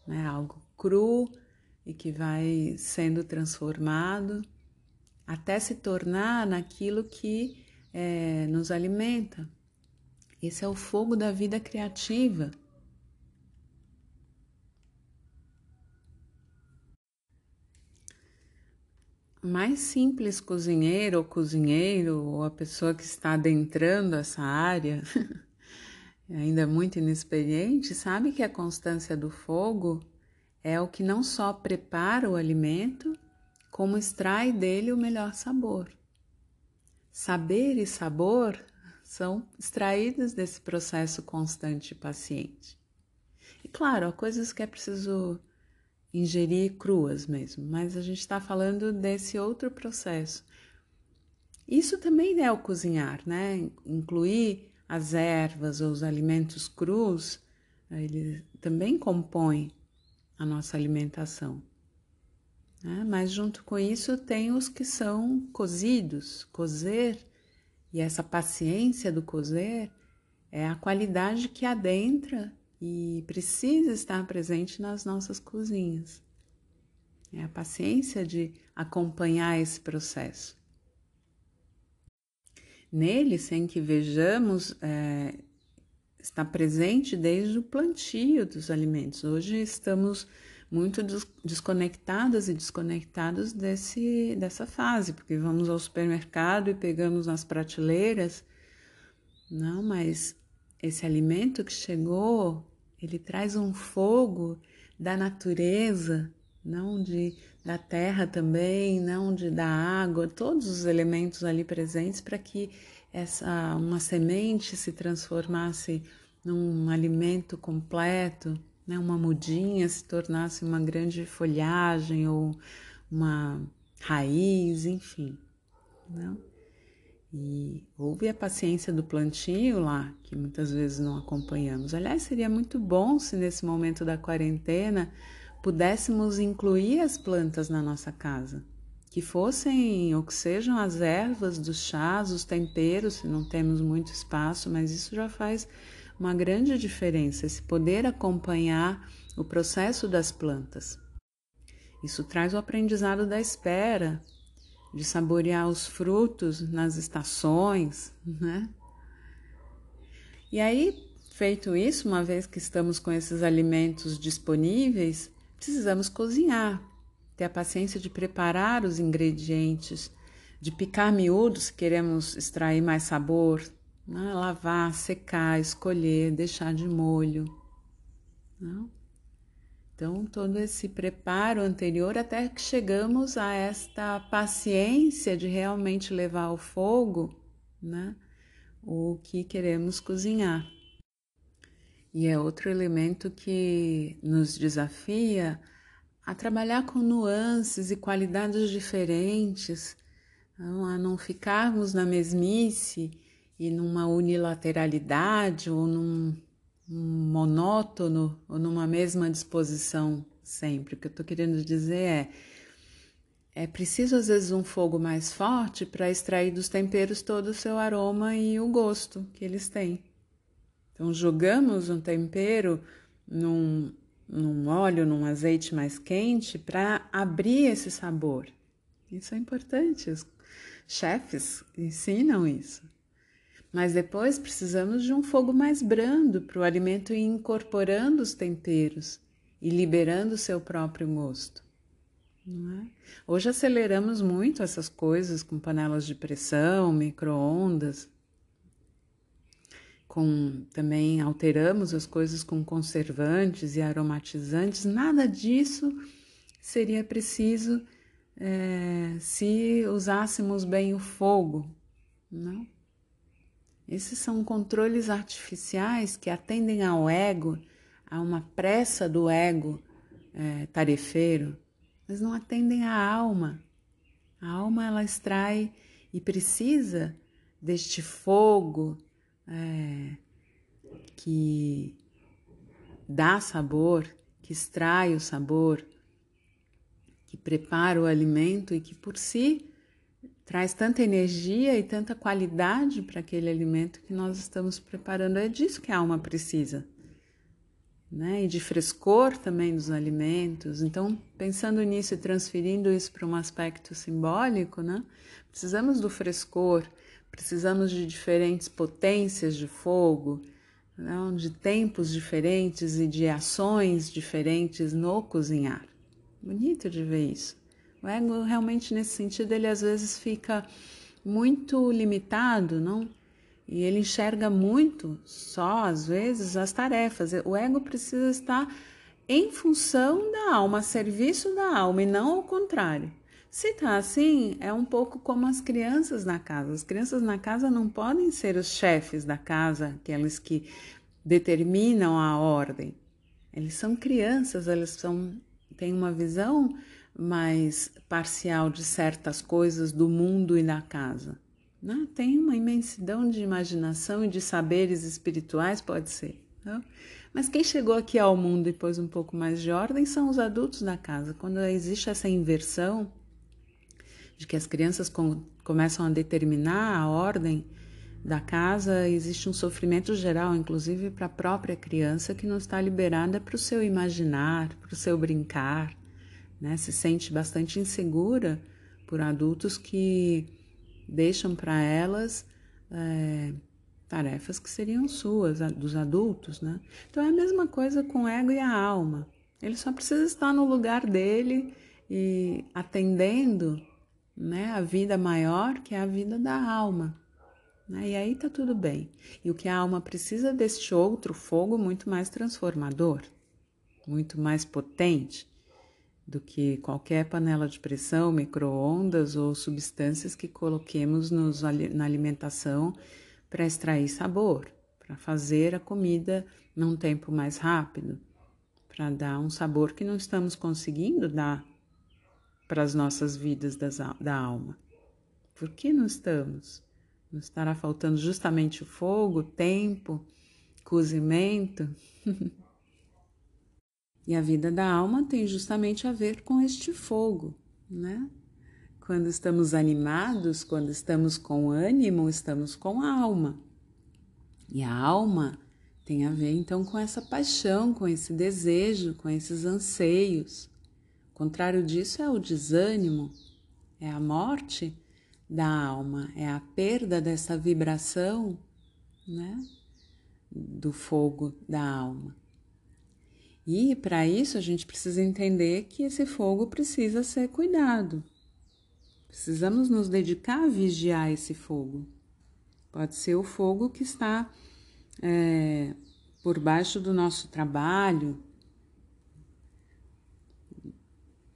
[SPEAKER 1] né? algo cru e que vai sendo transformado até se tornar naquilo que é, nos alimenta. Esse é o fogo da vida criativa. Mais simples cozinheiro ou cozinheiro, ou a pessoa que está adentrando essa área, ainda muito inexperiente, sabe que a constância do fogo é o que não só prepara o alimento, como extrai dele o melhor sabor. Saber e sabor são extraídos desse processo constante e paciente. E claro, há coisas que é preciso ingerir cruas mesmo, mas a gente está falando desse outro processo. Isso também é o cozinhar, né? Incluir as ervas ou os alimentos crus, ele também compõe a nossa alimentação. Né? Mas junto com isso tem os que são cozidos, cozer, e essa paciência do cozer é a qualidade que adentra e precisa estar presente nas nossas cozinhas. É a paciência de acompanhar esse processo. Nele, sem que vejamos, é, está presente desde o plantio dos alimentos. Hoje estamos muito desconectadas e desconectados desse, dessa fase, porque vamos ao supermercado e pegamos nas prateleiras. Não, mas esse alimento que chegou, ele traz um fogo da natureza, não de da terra também, não de da água, todos os elementos ali presentes para que essa uma semente se transformasse num alimento completo, né? uma mudinha se tornasse uma grande folhagem ou uma raiz, enfim. Não? E houve a paciência do plantio lá, que muitas vezes não acompanhamos. Aliás, seria muito bom se nesse momento da quarentena pudéssemos incluir as plantas na nossa casa. Que fossem, ou que sejam as ervas dos chás, os temperos, se não temos muito espaço, mas isso já faz uma grande diferença, esse poder acompanhar o processo das plantas. Isso traz o aprendizado da espera, de saborear os frutos nas estações, né? E aí, feito isso, uma vez que estamos com esses alimentos disponíveis, precisamos cozinhar, ter a paciência de preparar os ingredientes, de picar miúdos se queremos extrair mais sabor, né? lavar, secar, escolher, deixar de molho. Não? Então, todo esse preparo anterior até que chegamos a esta paciência de realmente levar ao fogo né, o que queremos cozinhar. E é outro elemento que nos desafia a trabalhar com nuances e qualidades diferentes, a não ficarmos na mesmice e numa unilateralidade ou num monótono ou numa mesma disposição sempre. O que eu estou querendo dizer é é preciso às vezes um fogo mais forte para extrair dos temperos todo o seu aroma e o gosto que eles têm. Então jogamos um tempero num, num óleo, num azeite mais quente para abrir esse sabor. Isso é importante. Os chefes ensinam isso. Mas depois precisamos de um fogo mais brando para o alimento ir incorporando os temperos e liberando o seu próprio gosto. É? Hoje aceleramos muito essas coisas com panelas de pressão, micro-ondas, com também alteramos as coisas com conservantes e aromatizantes. Nada disso seria preciso é, se usássemos bem o fogo, não? Esses são controles artificiais que atendem ao ego, a uma pressa do ego é, tarefeiro, mas não atendem à alma. A alma ela extrai e precisa deste fogo é, que dá sabor, que extrai o sabor, que prepara o alimento e que por si traz tanta energia e tanta qualidade para aquele alimento que nós estamos preparando. É disso que a alma precisa. Né? E de frescor também dos alimentos. Então, pensando nisso e transferindo isso para um aspecto simbólico, né? precisamos do frescor, precisamos de diferentes potências de fogo, né? de tempos diferentes e de ações diferentes no cozinhar. Bonito de ver isso. O ego realmente nesse sentido ele às vezes fica muito limitado, não? E ele enxerga muito só às vezes as tarefas. O ego precisa estar em função da alma, a serviço da alma e não ao contrário. Se tá assim, é um pouco como as crianças na casa. As crianças na casa não podem ser os chefes da casa, aqueles que determinam a ordem. Eles são crianças, eles são têm uma visão mais parcial de certas coisas do mundo e da casa. Não? Tem uma imensidão de imaginação e de saberes espirituais, pode ser. Não? Mas quem chegou aqui ao mundo e pôs um pouco mais de ordem são os adultos da casa. Quando existe essa inversão de que as crianças com, começam a determinar a ordem da casa, existe um sofrimento geral, inclusive para a própria criança, que não está liberada para o seu imaginar, para o seu brincar né? Se sente bastante insegura por adultos que deixam para elas é, tarefas que seriam suas, dos adultos, né? Então é a mesma coisa com o ego e a alma. Ele só precisa estar no lugar dele e atendendo né, a vida maior, que é a vida da alma. Né? E aí tá tudo bem. E o que a alma precisa deste outro fogo muito mais transformador, muito mais potente, do que qualquer panela de pressão, micro-ondas ou substâncias que coloquemos nos, na alimentação para extrair sabor, para fazer a comida num tempo mais rápido, para dar um sabor que não estamos conseguindo dar para as nossas vidas das, da alma. Por que não estamos? estará faltando justamente o fogo, tempo, cozimento. e a vida da alma tem justamente a ver com este fogo, né? Quando estamos animados, quando estamos com ânimo, estamos com a alma. E a alma tem a ver então com essa paixão, com esse desejo, com esses anseios. O contrário disso é o desânimo, é a morte da alma, é a perda dessa vibração, né? Do fogo da alma. E para isso a gente precisa entender que esse fogo precisa ser cuidado. Precisamos nos dedicar a vigiar esse fogo. Pode ser o fogo que está é, por baixo do nosso trabalho,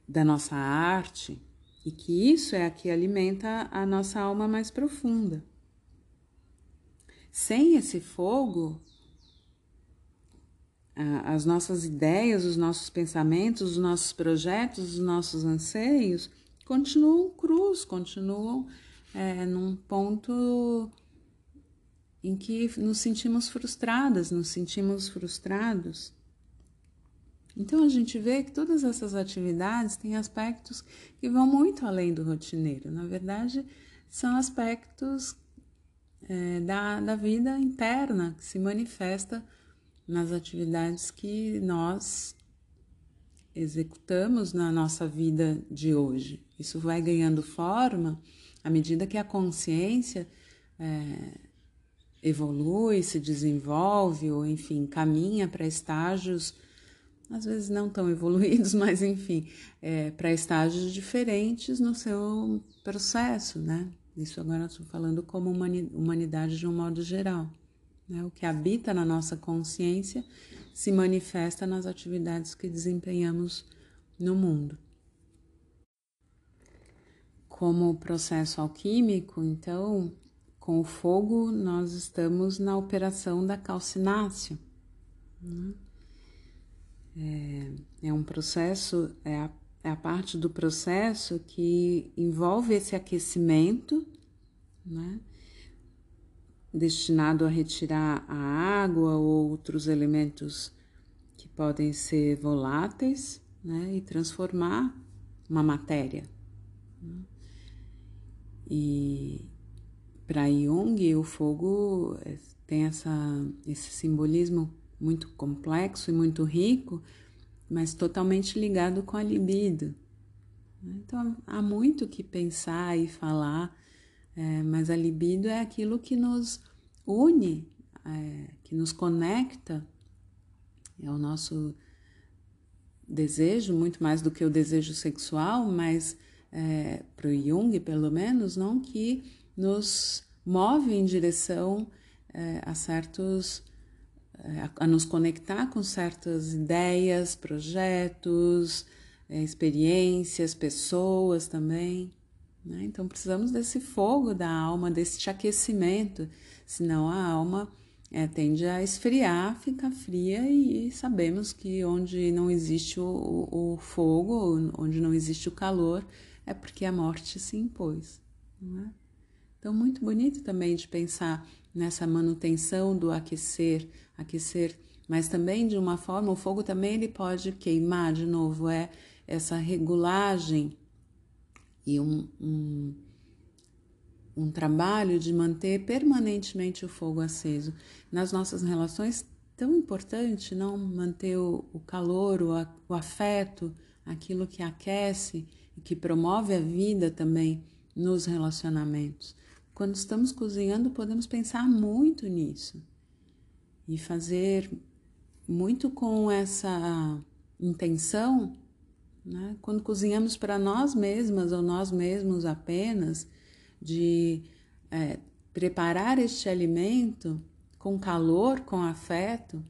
[SPEAKER 1] da nossa arte, e que isso é a que alimenta a nossa alma mais profunda. Sem esse fogo, as nossas ideias, os nossos pensamentos, os nossos projetos, os nossos anseios continuam crus, continuam é, num ponto em que nos sentimos frustradas, nos sentimos frustrados. Então a gente vê que todas essas atividades têm aspectos que vão muito além do rotineiro. Na verdade, são aspectos é, da, da vida interna que se manifesta nas atividades que nós executamos na nossa vida de hoje. Isso vai ganhando forma à medida que a consciência é, evolui, se desenvolve, ou enfim, caminha para estágios, às vezes não tão evoluídos, mas enfim, é, para estágios diferentes no seu processo, né? Isso agora estou falando como humanidade de um modo geral. Né? O que habita na nossa consciência se manifesta nas atividades que desempenhamos no mundo. Como processo alquímico, então, com o fogo, nós estamos na operação da calcinácea. Né? É, é, um processo, é a, é a, parte do processo que envolve esse aquecimento, né? Destinado a retirar a água ou outros elementos que podem ser voláteis né? e transformar uma matéria. E para Jung, o fogo eh, tem essa, esse simbolismo muito complexo e muito rico, mas totalmente ligado com a libido. Então há muito que pensar e falar, é, mas a libido é aquilo que nos une, é, que nos conecta, é o nosso desejo, muito mais do que o desejo sexual, mas é, para o Jung, pelo menos, não que nos move em direção é, a certos é, a, nos conectar com certas ideias, projetos, é, experiências, pessoas também. Né? Então precisamos desse fogo da alma, desse aquecimento, senão a alma é, tende a esfriar, fica fria e sabemos que onde não existe o, o, fogo, onde não existe o calor, é porque a morte se impôs. É? Então, muito bonito também de pensar nessa manutenção do aquecer, aquecer, mas também de uma forma, o fogo também ele pode queimar, de novo, é essa regulagem e um, um, um trabalho de manter permanentemente o fogo aceso. Nas nossas relações, tão importante não manter o, o calor, o, o afeto, aquilo que aquece e que promove a vida também nos relacionamentos. Quando estamos cozinhando, podemos pensar muito nisso e fazer muito com essa intenção. Né? Quando cozinhamos para nós mesmas ou nós mesmos apenas, de é, preparar este alimento com calor, com afeto.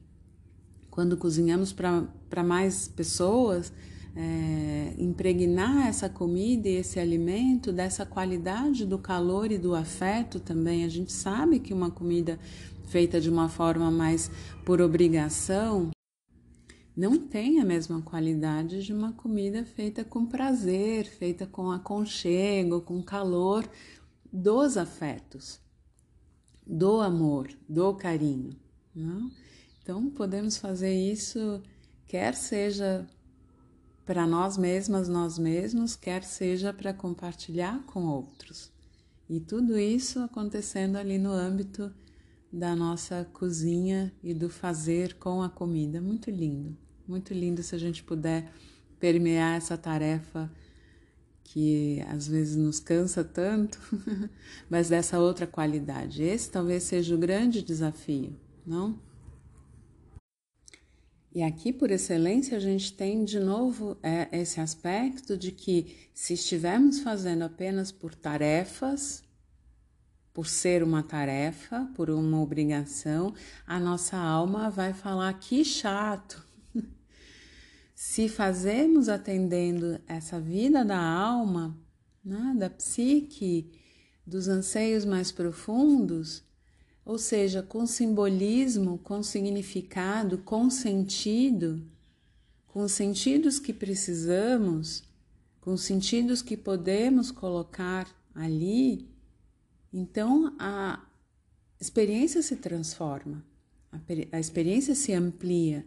[SPEAKER 1] Quando cozinhamos para mais pessoas, é, impregnar essa comida e esse alimento dessa qualidade do calor e do afeto também. A gente sabe que uma comida feita de uma forma mais por obrigação não tem a mesma qualidade de uma comida feita com prazer, feita com aconchego, com calor dos afetos. do amor, do carinho. Não? Então, podemos fazer isso, quer seja para nós mesmas, nós mesmos, quer seja para compartilhar com outros. E tudo isso acontecendo ali no âmbito da nossa cozinha e do fazer com a comida. Muito lindo, muito lindo se a gente puder permear essa tarefa que às vezes nos cansa tanto, mas dessa outra qualidade. Esse talvez seja o grande desafio, não? E aqui, por excelência, a gente tem de novo é, esse aspecto de que se estivermos fazendo apenas por tarefas, por ser uma tarefa, por uma obrigação, a nossa alma vai falar que chato. Se fazemos atendendo essa vida da alma, né, da psique, dos anseios mais profundos, ou seja, com simbolismo, com significado, com sentido, com os sentidos que precisamos, com os sentidos que podemos colocar ali, então a experiência se transforma, a, a experiência se amplia,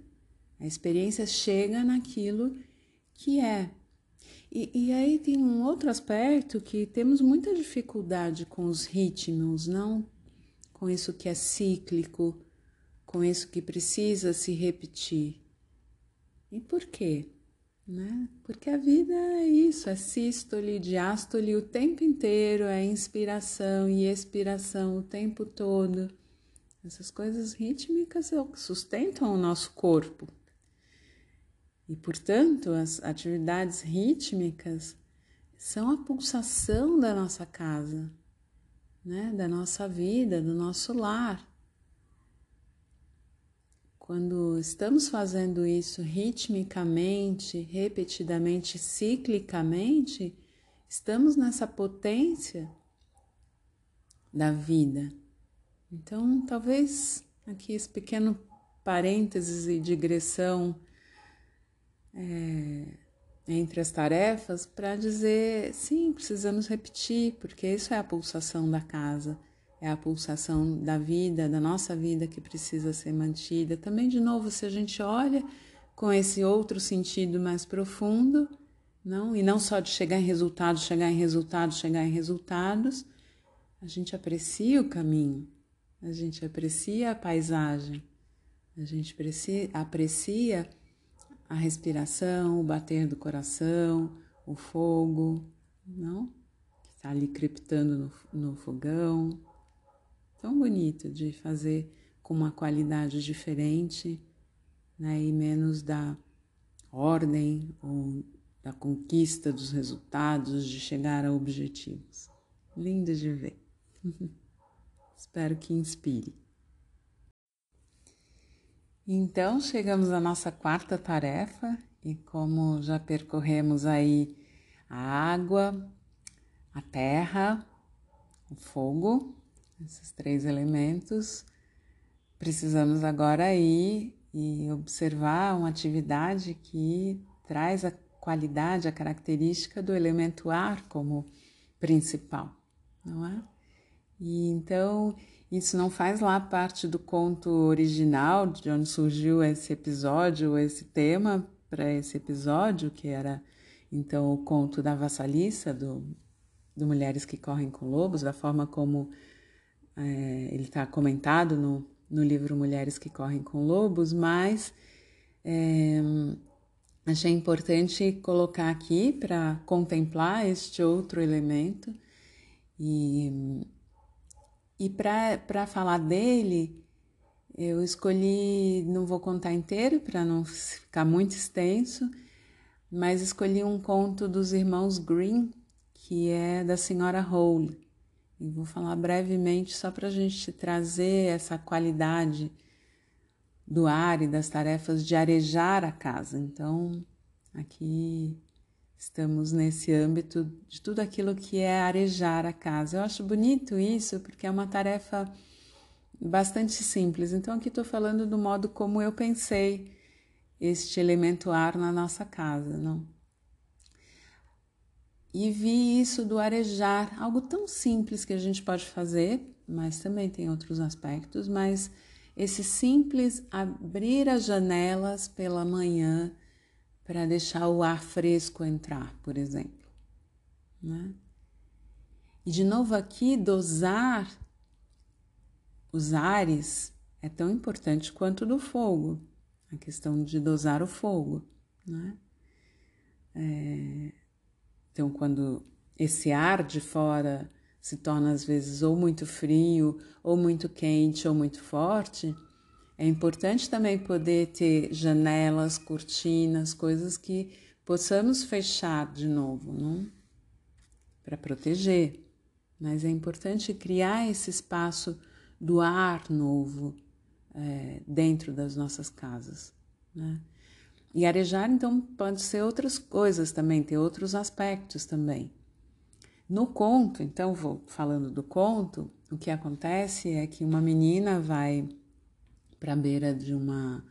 [SPEAKER 1] a experiência chega naquilo que é. E, e, aí tem um outro aspecto que temos muita dificuldade com os ritmos, não com isso que é cíclico, com isso que precisa se repetir. E por quê? Né? Porque a vida é isso, é sístole, diástole o tempo inteiro, é inspiração e expiração o tempo todo. Essas coisas rítmicas sustentam o nosso corpo. E, portanto, as atividades rítmicas são a pulsação da nossa casa, né, da nossa vida, do nosso lar. Quando estamos fazendo isso ritmicamente, repetidamente, ciclicamente, estamos nessa potência da vida. Então, talvez aqui esse pequeno parênteses e digressão é, entre as tarefas para dizer sim, precisamos repetir, porque isso é a pulsação da casa, é a pulsação da vida, da nossa vida que precisa ser mantida. Também, de novo, se a gente olha com esse outro sentido mais profundo, não, e não só de chegar em resultados, chegar em resultados, chegar em resultados, a gente aprecia o caminho, a gente aprecia a paisagem, a gente aprecia, aprecia a respiração, o bater do coração, o fogo, não? Que está ali crepitando no, no fogão. Tão bonito de fazer com uma qualidade diferente, né? E menos da ordem ou da conquista dos resultados, de chegar a objetivos. Lindo de ver. Espero que inspire. Então, chegamos à nossa quarta tarefa e como já percorremos aí a água, a terra, o fogo, esses três elementos, precisamos agora ir e observar uma atividade que traz a qualidade, a característica do elemento ar como principal, não é? E então isso não faz lá parte do conto original de onde surgiu esse episódio, esse tema para esse episódio, que era então o conto da vassaliça, do, do Mulheres que Correm com Lobos, da forma como é, ele está comentado no, no livro Mulheres que Correm com Lobos, mas é, achei importante colocar aqui para contemplar este outro elemento e e para falar dele, eu escolhi, não vou contar inteiro para não ficar muito extenso, mas escolhi um conto dos irmãos Green, que é da senhora Hole. E vou falar brevemente só para a gente trazer essa qualidade do ar e das tarefas de arejar a casa. Então, aqui Estamos nesse âmbito de tudo aquilo que é arejar a casa. Eu acho bonito isso porque é uma tarefa bastante simples. Então, aqui estou falando do modo como eu pensei este elemento ar na nossa casa, não? E vi isso do arejar, algo tão simples que a gente pode fazer mas também tem outros aspectos, mas esse simples abrir as janelas pela manhã para deixar o ar fresco entrar, por exemplo. Né? E de novo aqui, dosar os ares é tão importante quanto do fogo, a questão de dosar o fogo. Né? É, então, quando esse ar de fora se torna às vezes ou muito frio, ou muito quente, ou muito forte, é importante também poder ter janelas, cortinas, coisas que possamos fechar de novo, não? Para proteger. Mas é importante criar esse espaço do ar novo é, dentro das nossas casas, né? E arejar, então, pode ser outras coisas também, ter outros aspectos também. No conto, então, vou falando do conto, o que acontece é que uma menina vai para a beira de uma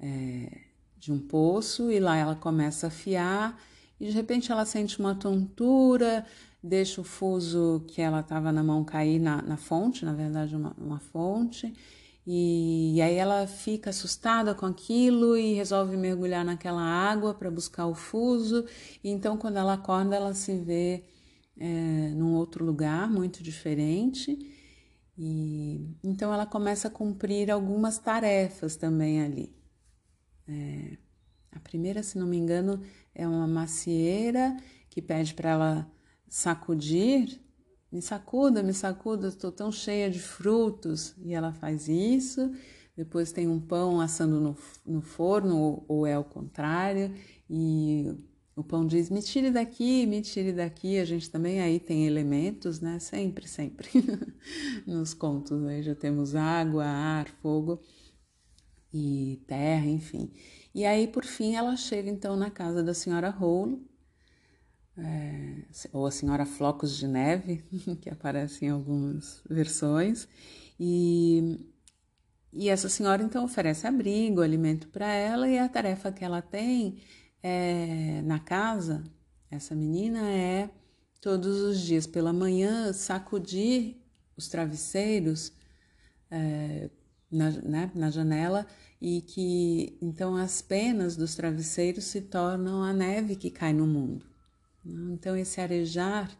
[SPEAKER 1] é, de um poço e lá ela começa a fiar e de repente ela sente uma tontura, deixa o fuso que ela estava na mão cair na, na fonte, na verdade uma, uma fonte, e, e, aí ela fica assustada com aquilo e resolve mergulhar naquela água para buscar o fuso. E então, quando ela acorda, ela se vê é, num outro lugar muito diferente. E então ela começa a cumprir algumas tarefas também ali. É, a primeira, se não me engano, é uma macieira que pede para ela sacudir. Me sacuda, me sacuda, estou tão cheia de frutos. E ela faz isso. Depois tem um pão assando no, no forno, ou, ou é o contrário. E o pão diz: me tire daqui, me tire daqui. A gente também aí tem elementos, né? Sempre, sempre. Nos contos aí já temos água, ar, fogo e terra, enfim. E aí, por fim, ela chega então na casa da senhora Rolo, é, ou a senhora Flocos de Neve, que aparece em algumas versões, e, e essa senhora então oferece abrigo, alimento para ela, e a tarefa que ela tem é, na casa, essa menina é todos os dias pela manhã sacudir os travesseiros é, na, né, na janela e que então as penas dos travesseiros se tornam a neve que cai no mundo. Então esse arejar,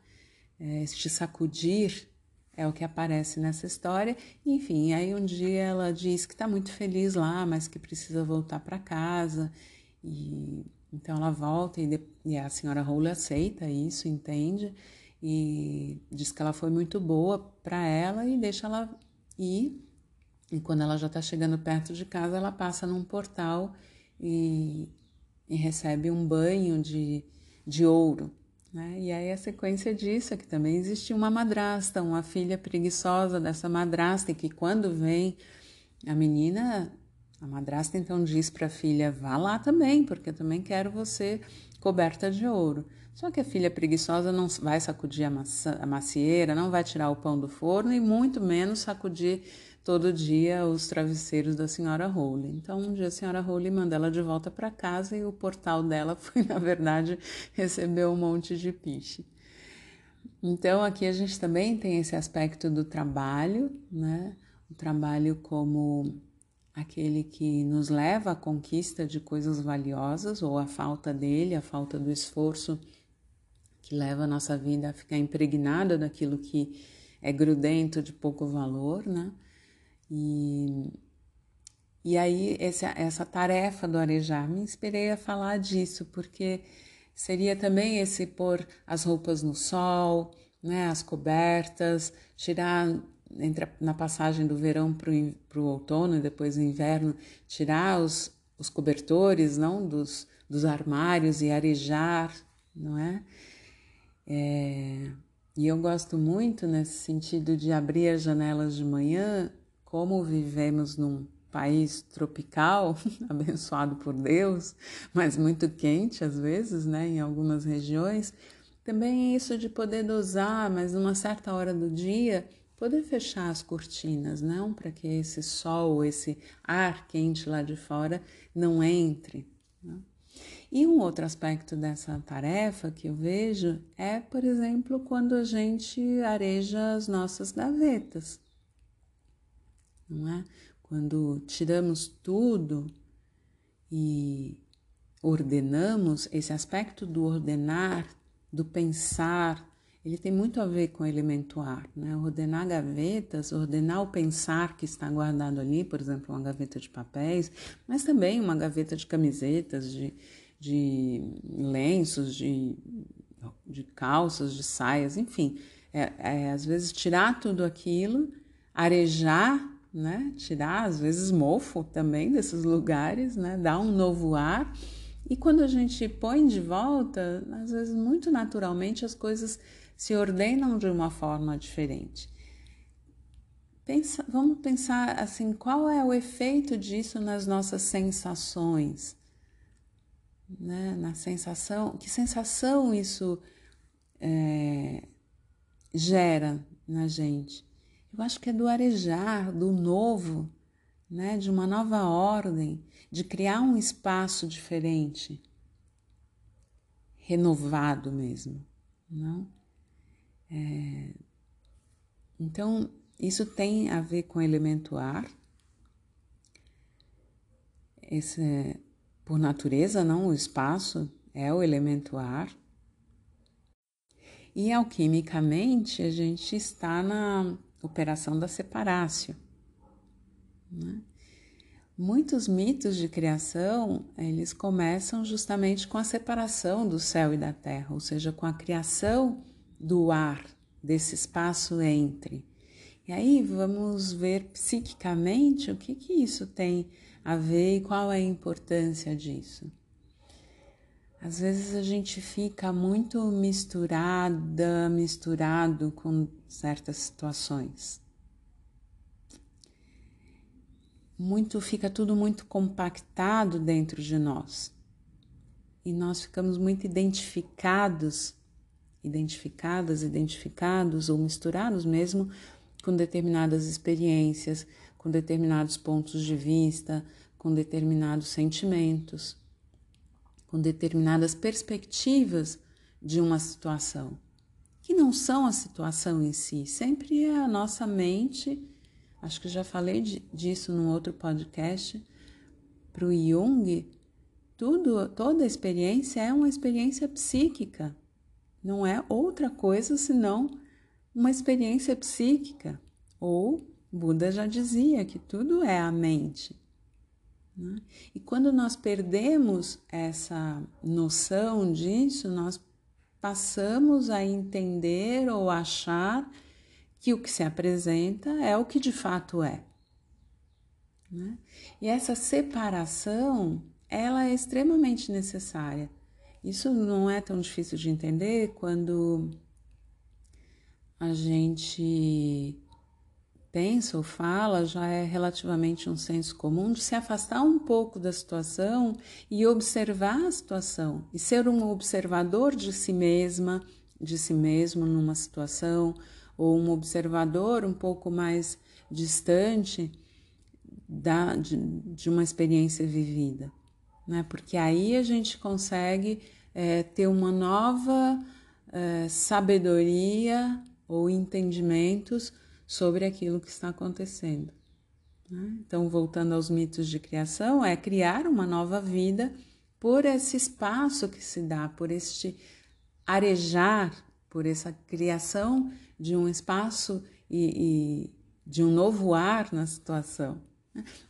[SPEAKER 1] é, este sacudir é o que aparece nessa história. Enfim, aí um dia ela diz que está muito feliz lá, mas que precisa voltar para casa e então ela volta e, de, e a senhora Rowley aceita isso, entende e diz que ela foi muito boa para ela e deixa ela ir. E quando ela já está chegando perto de casa, ela passa num portal e, e recebe um banho de, de ouro. Né? E aí a sequência disso é que também existe uma madrasta, uma filha preguiçosa dessa madrasta, e que quando vem a menina a madrasta então diz para a filha: vá lá também, porque eu também quero você coberta de ouro. Só que a filha preguiçosa não vai sacudir a, a macieira, não vai tirar o pão do forno e muito menos sacudir todo dia os travesseiros da senhora Rowley. Então, um dia a senhora Rowley manda ela de volta para casa e o portal dela foi, na verdade, receber um monte de piche. Então, aqui a gente também tem esse aspecto do trabalho, né? O trabalho como aquele que nos leva à conquista de coisas valiosas ou a falta dele, a falta do esforço que leva a nossa vida a ficar impregnada daquilo que é grudento de pouco valor, né? E, e aí essa, essa tarefa do arejar me inspirei a falar disso, porque seria também esse pôr as roupas no sol, né, as cobertas, tirar entre na passagem do verão para o outono e depois o inverno, tirar os, os cobertores não dos, dos armários e arejar, não é? é? E eu gosto muito nesse sentido de abrir as janelas de manhã, como vivemos num país tropical, abençoado por Deus, mas muito quente às vezes, né, em algumas regiões. Também isso de poder dosar, mas numa certa hora do dia, poder fechar as cortinas, não para que esse sol, esse ar quente lá de fora não entre. Né? E um outro aspecto dessa tarefa que eu vejo é, por exemplo, quando a gente areja as nossas gavetas. não é? Quando tiramos tudo e ordenamos, esse aspecto do ordenar, do pensar, ele tem muito a ver com o elemento ar, né? Ordenar gavetas, ordenar o pensar que está guardado ali, por exemplo, uma gaveta de papéis, mas também uma gaveta de camisetas, de, de lenços, de, de calças, de saias, enfim. É, é, às vezes tirar tudo aquilo, arejar né? Tirar às vezes mofo também desses lugares, né? Dar um novo ar. E quando a gente põe de volta, às vezes muito naturalmente as coisas se ordenam de uma forma diferente. Pensa, vamos pensar assim, qual é o efeito disso nas nossas sensações? Né? Na sensação, que sensação isso é, gera na gente? Eu acho que é do arejar, do novo, né? de uma nova ordem, de criar um espaço diferente, renovado mesmo, não? É... Então, isso tem a ver com o elemento ar. Esse, é, por natureza, não, o espaço é o elemento ar. E alquimicamente, a gente está na operação da separácio. Né? Muitos mitos de criação, eles começam justamente com a separação do céu e da terra, ou seja, com a criação do ar, desse espaço entre. E aí vamos ver psiquicamente o que, que isso tem a ver e qual é a importância disso. Às vezes a gente fica muito misturada, misturado com certas situações. Muito fica tudo muito compactado dentro de nós. E nós ficamos muito identificados, identificadas, identificados ou misturados mesmo com determinadas experiências, com determinados pontos de vista, com determinados sentimentos com determinadas perspectivas de uma situação, que não são a situação em si, sempre é a nossa mente. Acho que já falei disso num outro podcast. Para o Jung, tudo, toda experiência é uma experiência psíquica, não é outra coisa senão uma experiência psíquica. Ou Buda já dizia que tudo é a mente. Né? E quando nós perdemos essa noção disso, nós passamos a entender ou achar que o que se apresenta é o que de fato é. Né? E essa separação, ela é extremamente necessária. Isso não é tão difícil de entender quando a gente pensa ou fala já é relativamente um senso comum de se afastar um pouco da situação e observar a situação e ser um observador de si mesma, de si mesmo numa situação ou um observador um pouco mais distante da, de, de uma experiência vivida, né? Porque aí a gente consegue é, ter uma nova é, sabedoria ou entendimentos sobre aquilo que está acontecendo. Né? Então, voltando aos mitos de criação, é criar uma nova vida por esse espaço que se dá, por este arejar, por essa criação de um espaço e, e de um novo ar na situação.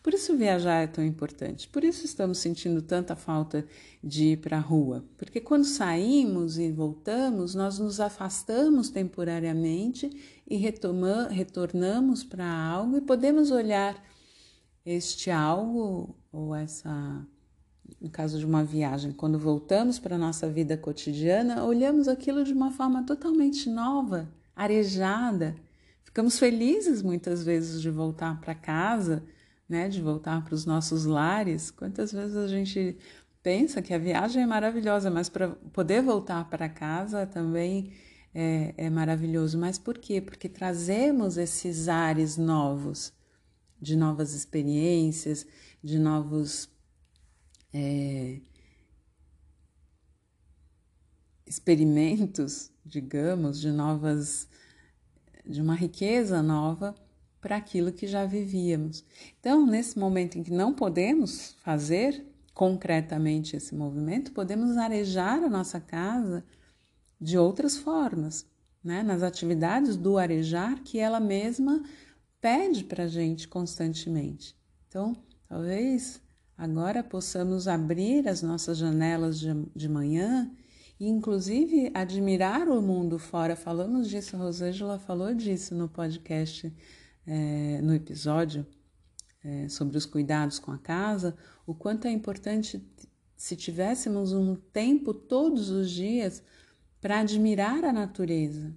[SPEAKER 1] Por isso viajar é tão importante, por isso estamos sentindo tanta falta de ir para a rua, porque quando saímos e voltamos, nós nos afastamos temporariamente e retoma, retornamos para algo e podemos olhar este algo ou essa, no caso de uma viagem, quando voltamos para a nossa vida cotidiana, olhamos aquilo de uma forma totalmente nova, arejada. Ficamos felizes muitas vezes de voltar para casa né, de voltar para os nossos lares. Quantas vezes a gente pensa que a viagem é maravilhosa, mas para poder voltar para casa também é, é, maravilhoso. Mas por quê? Porque trazemos esses ares novos, de novas experiências, de novos. É, experimentos, digamos, de novas, de uma riqueza nova para aquilo que já vivíamos. Então, nesse momento em que não podemos fazer concretamente esse movimento, podemos arejar a nossa casa de outras formas, né? nas atividades do arejar que ela mesma pede para a gente constantemente. Então, talvez agora possamos abrir as nossas janelas de, de manhã e, inclusive, admirar o mundo fora. Falamos disso, a Rosângela falou disso no podcast, é, no episódio é, sobre os cuidados com a casa, o quanto é importante se tivéssemos um tempo todos os dias para admirar a natureza.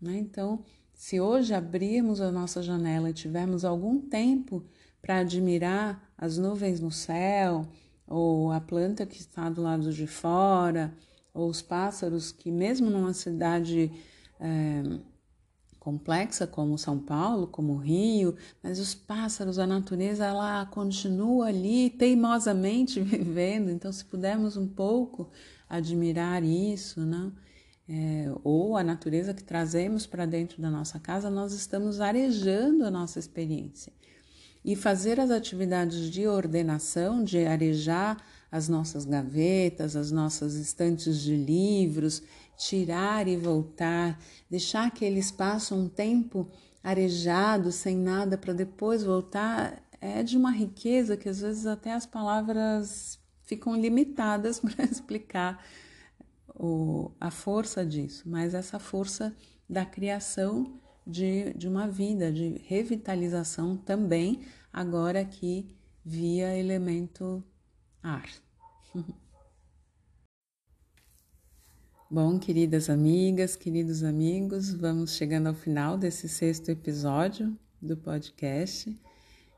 [SPEAKER 1] Né? Então, se hoje abrirmos a nossa janela e tivermos algum tempo para admirar as nuvens no céu, ou a planta que está do lado de fora, ou os pássaros que, mesmo numa cidade é, complexa como São Paulo, como Rio, mas os pássaros, a natureza, ela continua ali teimosamente vivendo. Então, se pudermos um pouco admirar isso, né? É, ou a natureza que trazemos para dentro da nossa casa, nós estamos arejando a nossa experiência. E fazer as atividades de ordenação, de arejar as nossas gavetas, as nossas estantes de livros, tirar e voltar, deixar que eles um tempo arejado, sem nada, para depois voltar, é de uma riqueza que às vezes até as palavras ficam limitadas para explicar o, a força disso, mas essa força da criação de, de uma vida, de revitalização também, agora aqui via elemento ar. Bom, queridas amigas, queridos amigos, vamos chegando ao final desse sexto episódio do podcast.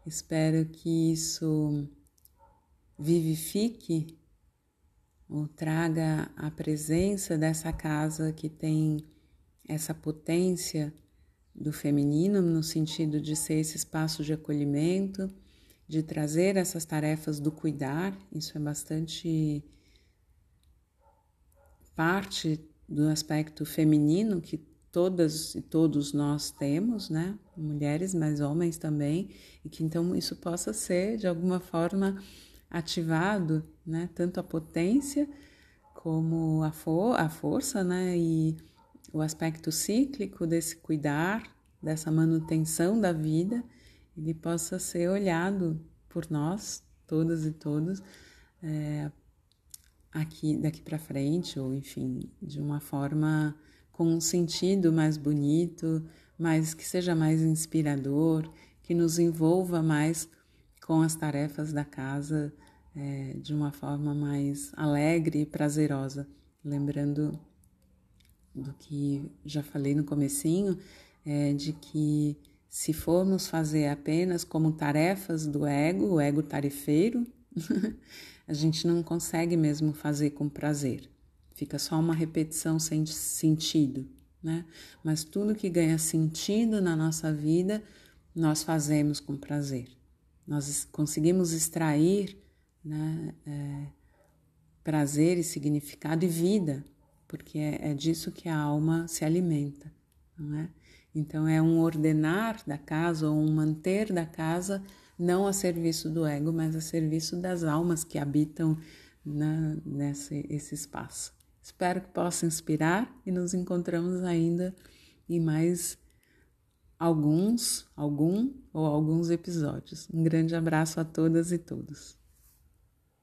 [SPEAKER 1] Espero que isso vivifique ou traga a presença dessa casa que tem essa potência do feminino, no sentido de ser esse espaço de acolhimento, de trazer essas tarefas do cuidar, isso é bastante parte do aspecto feminino que todas e todos nós temos, né? Mulheres, mas homens também, e que então isso possa ser de alguma forma ativado, né? Tanto a potência como a, for a força, né? E o aspecto cíclico desse cuidar, dessa manutenção da vida, ele possa ser olhado por nós, todas e todos, é, aqui daqui para frente, ou enfim, de uma forma com um sentido mais bonito, mais que seja mais inspirador, que nos envolva mais com as tarefas da casa é, de uma forma mais alegre e prazerosa. Lembrando do que já falei no comecinho, é, de que se formos fazer apenas como tarefas do ego, o ego tarefeiro, a gente não consegue mesmo fazer com prazer. Fica só uma repetição sem sentido, né? Mas tudo que ganha sentido na nossa vida, nós fazemos com prazer. Nós conseguimos extrair né, é, prazer e significado e vida, porque é, é disso que a alma se alimenta, não é? Então é um ordenar da casa ou um manter da casa não a serviço do ego, mas a serviço das almas que habitam na, nesse esse espaço. Espero que possa inspirar e nos encontramos ainda em mais alguns, algum ou alguns episódios. Um grande abraço a todas e todos.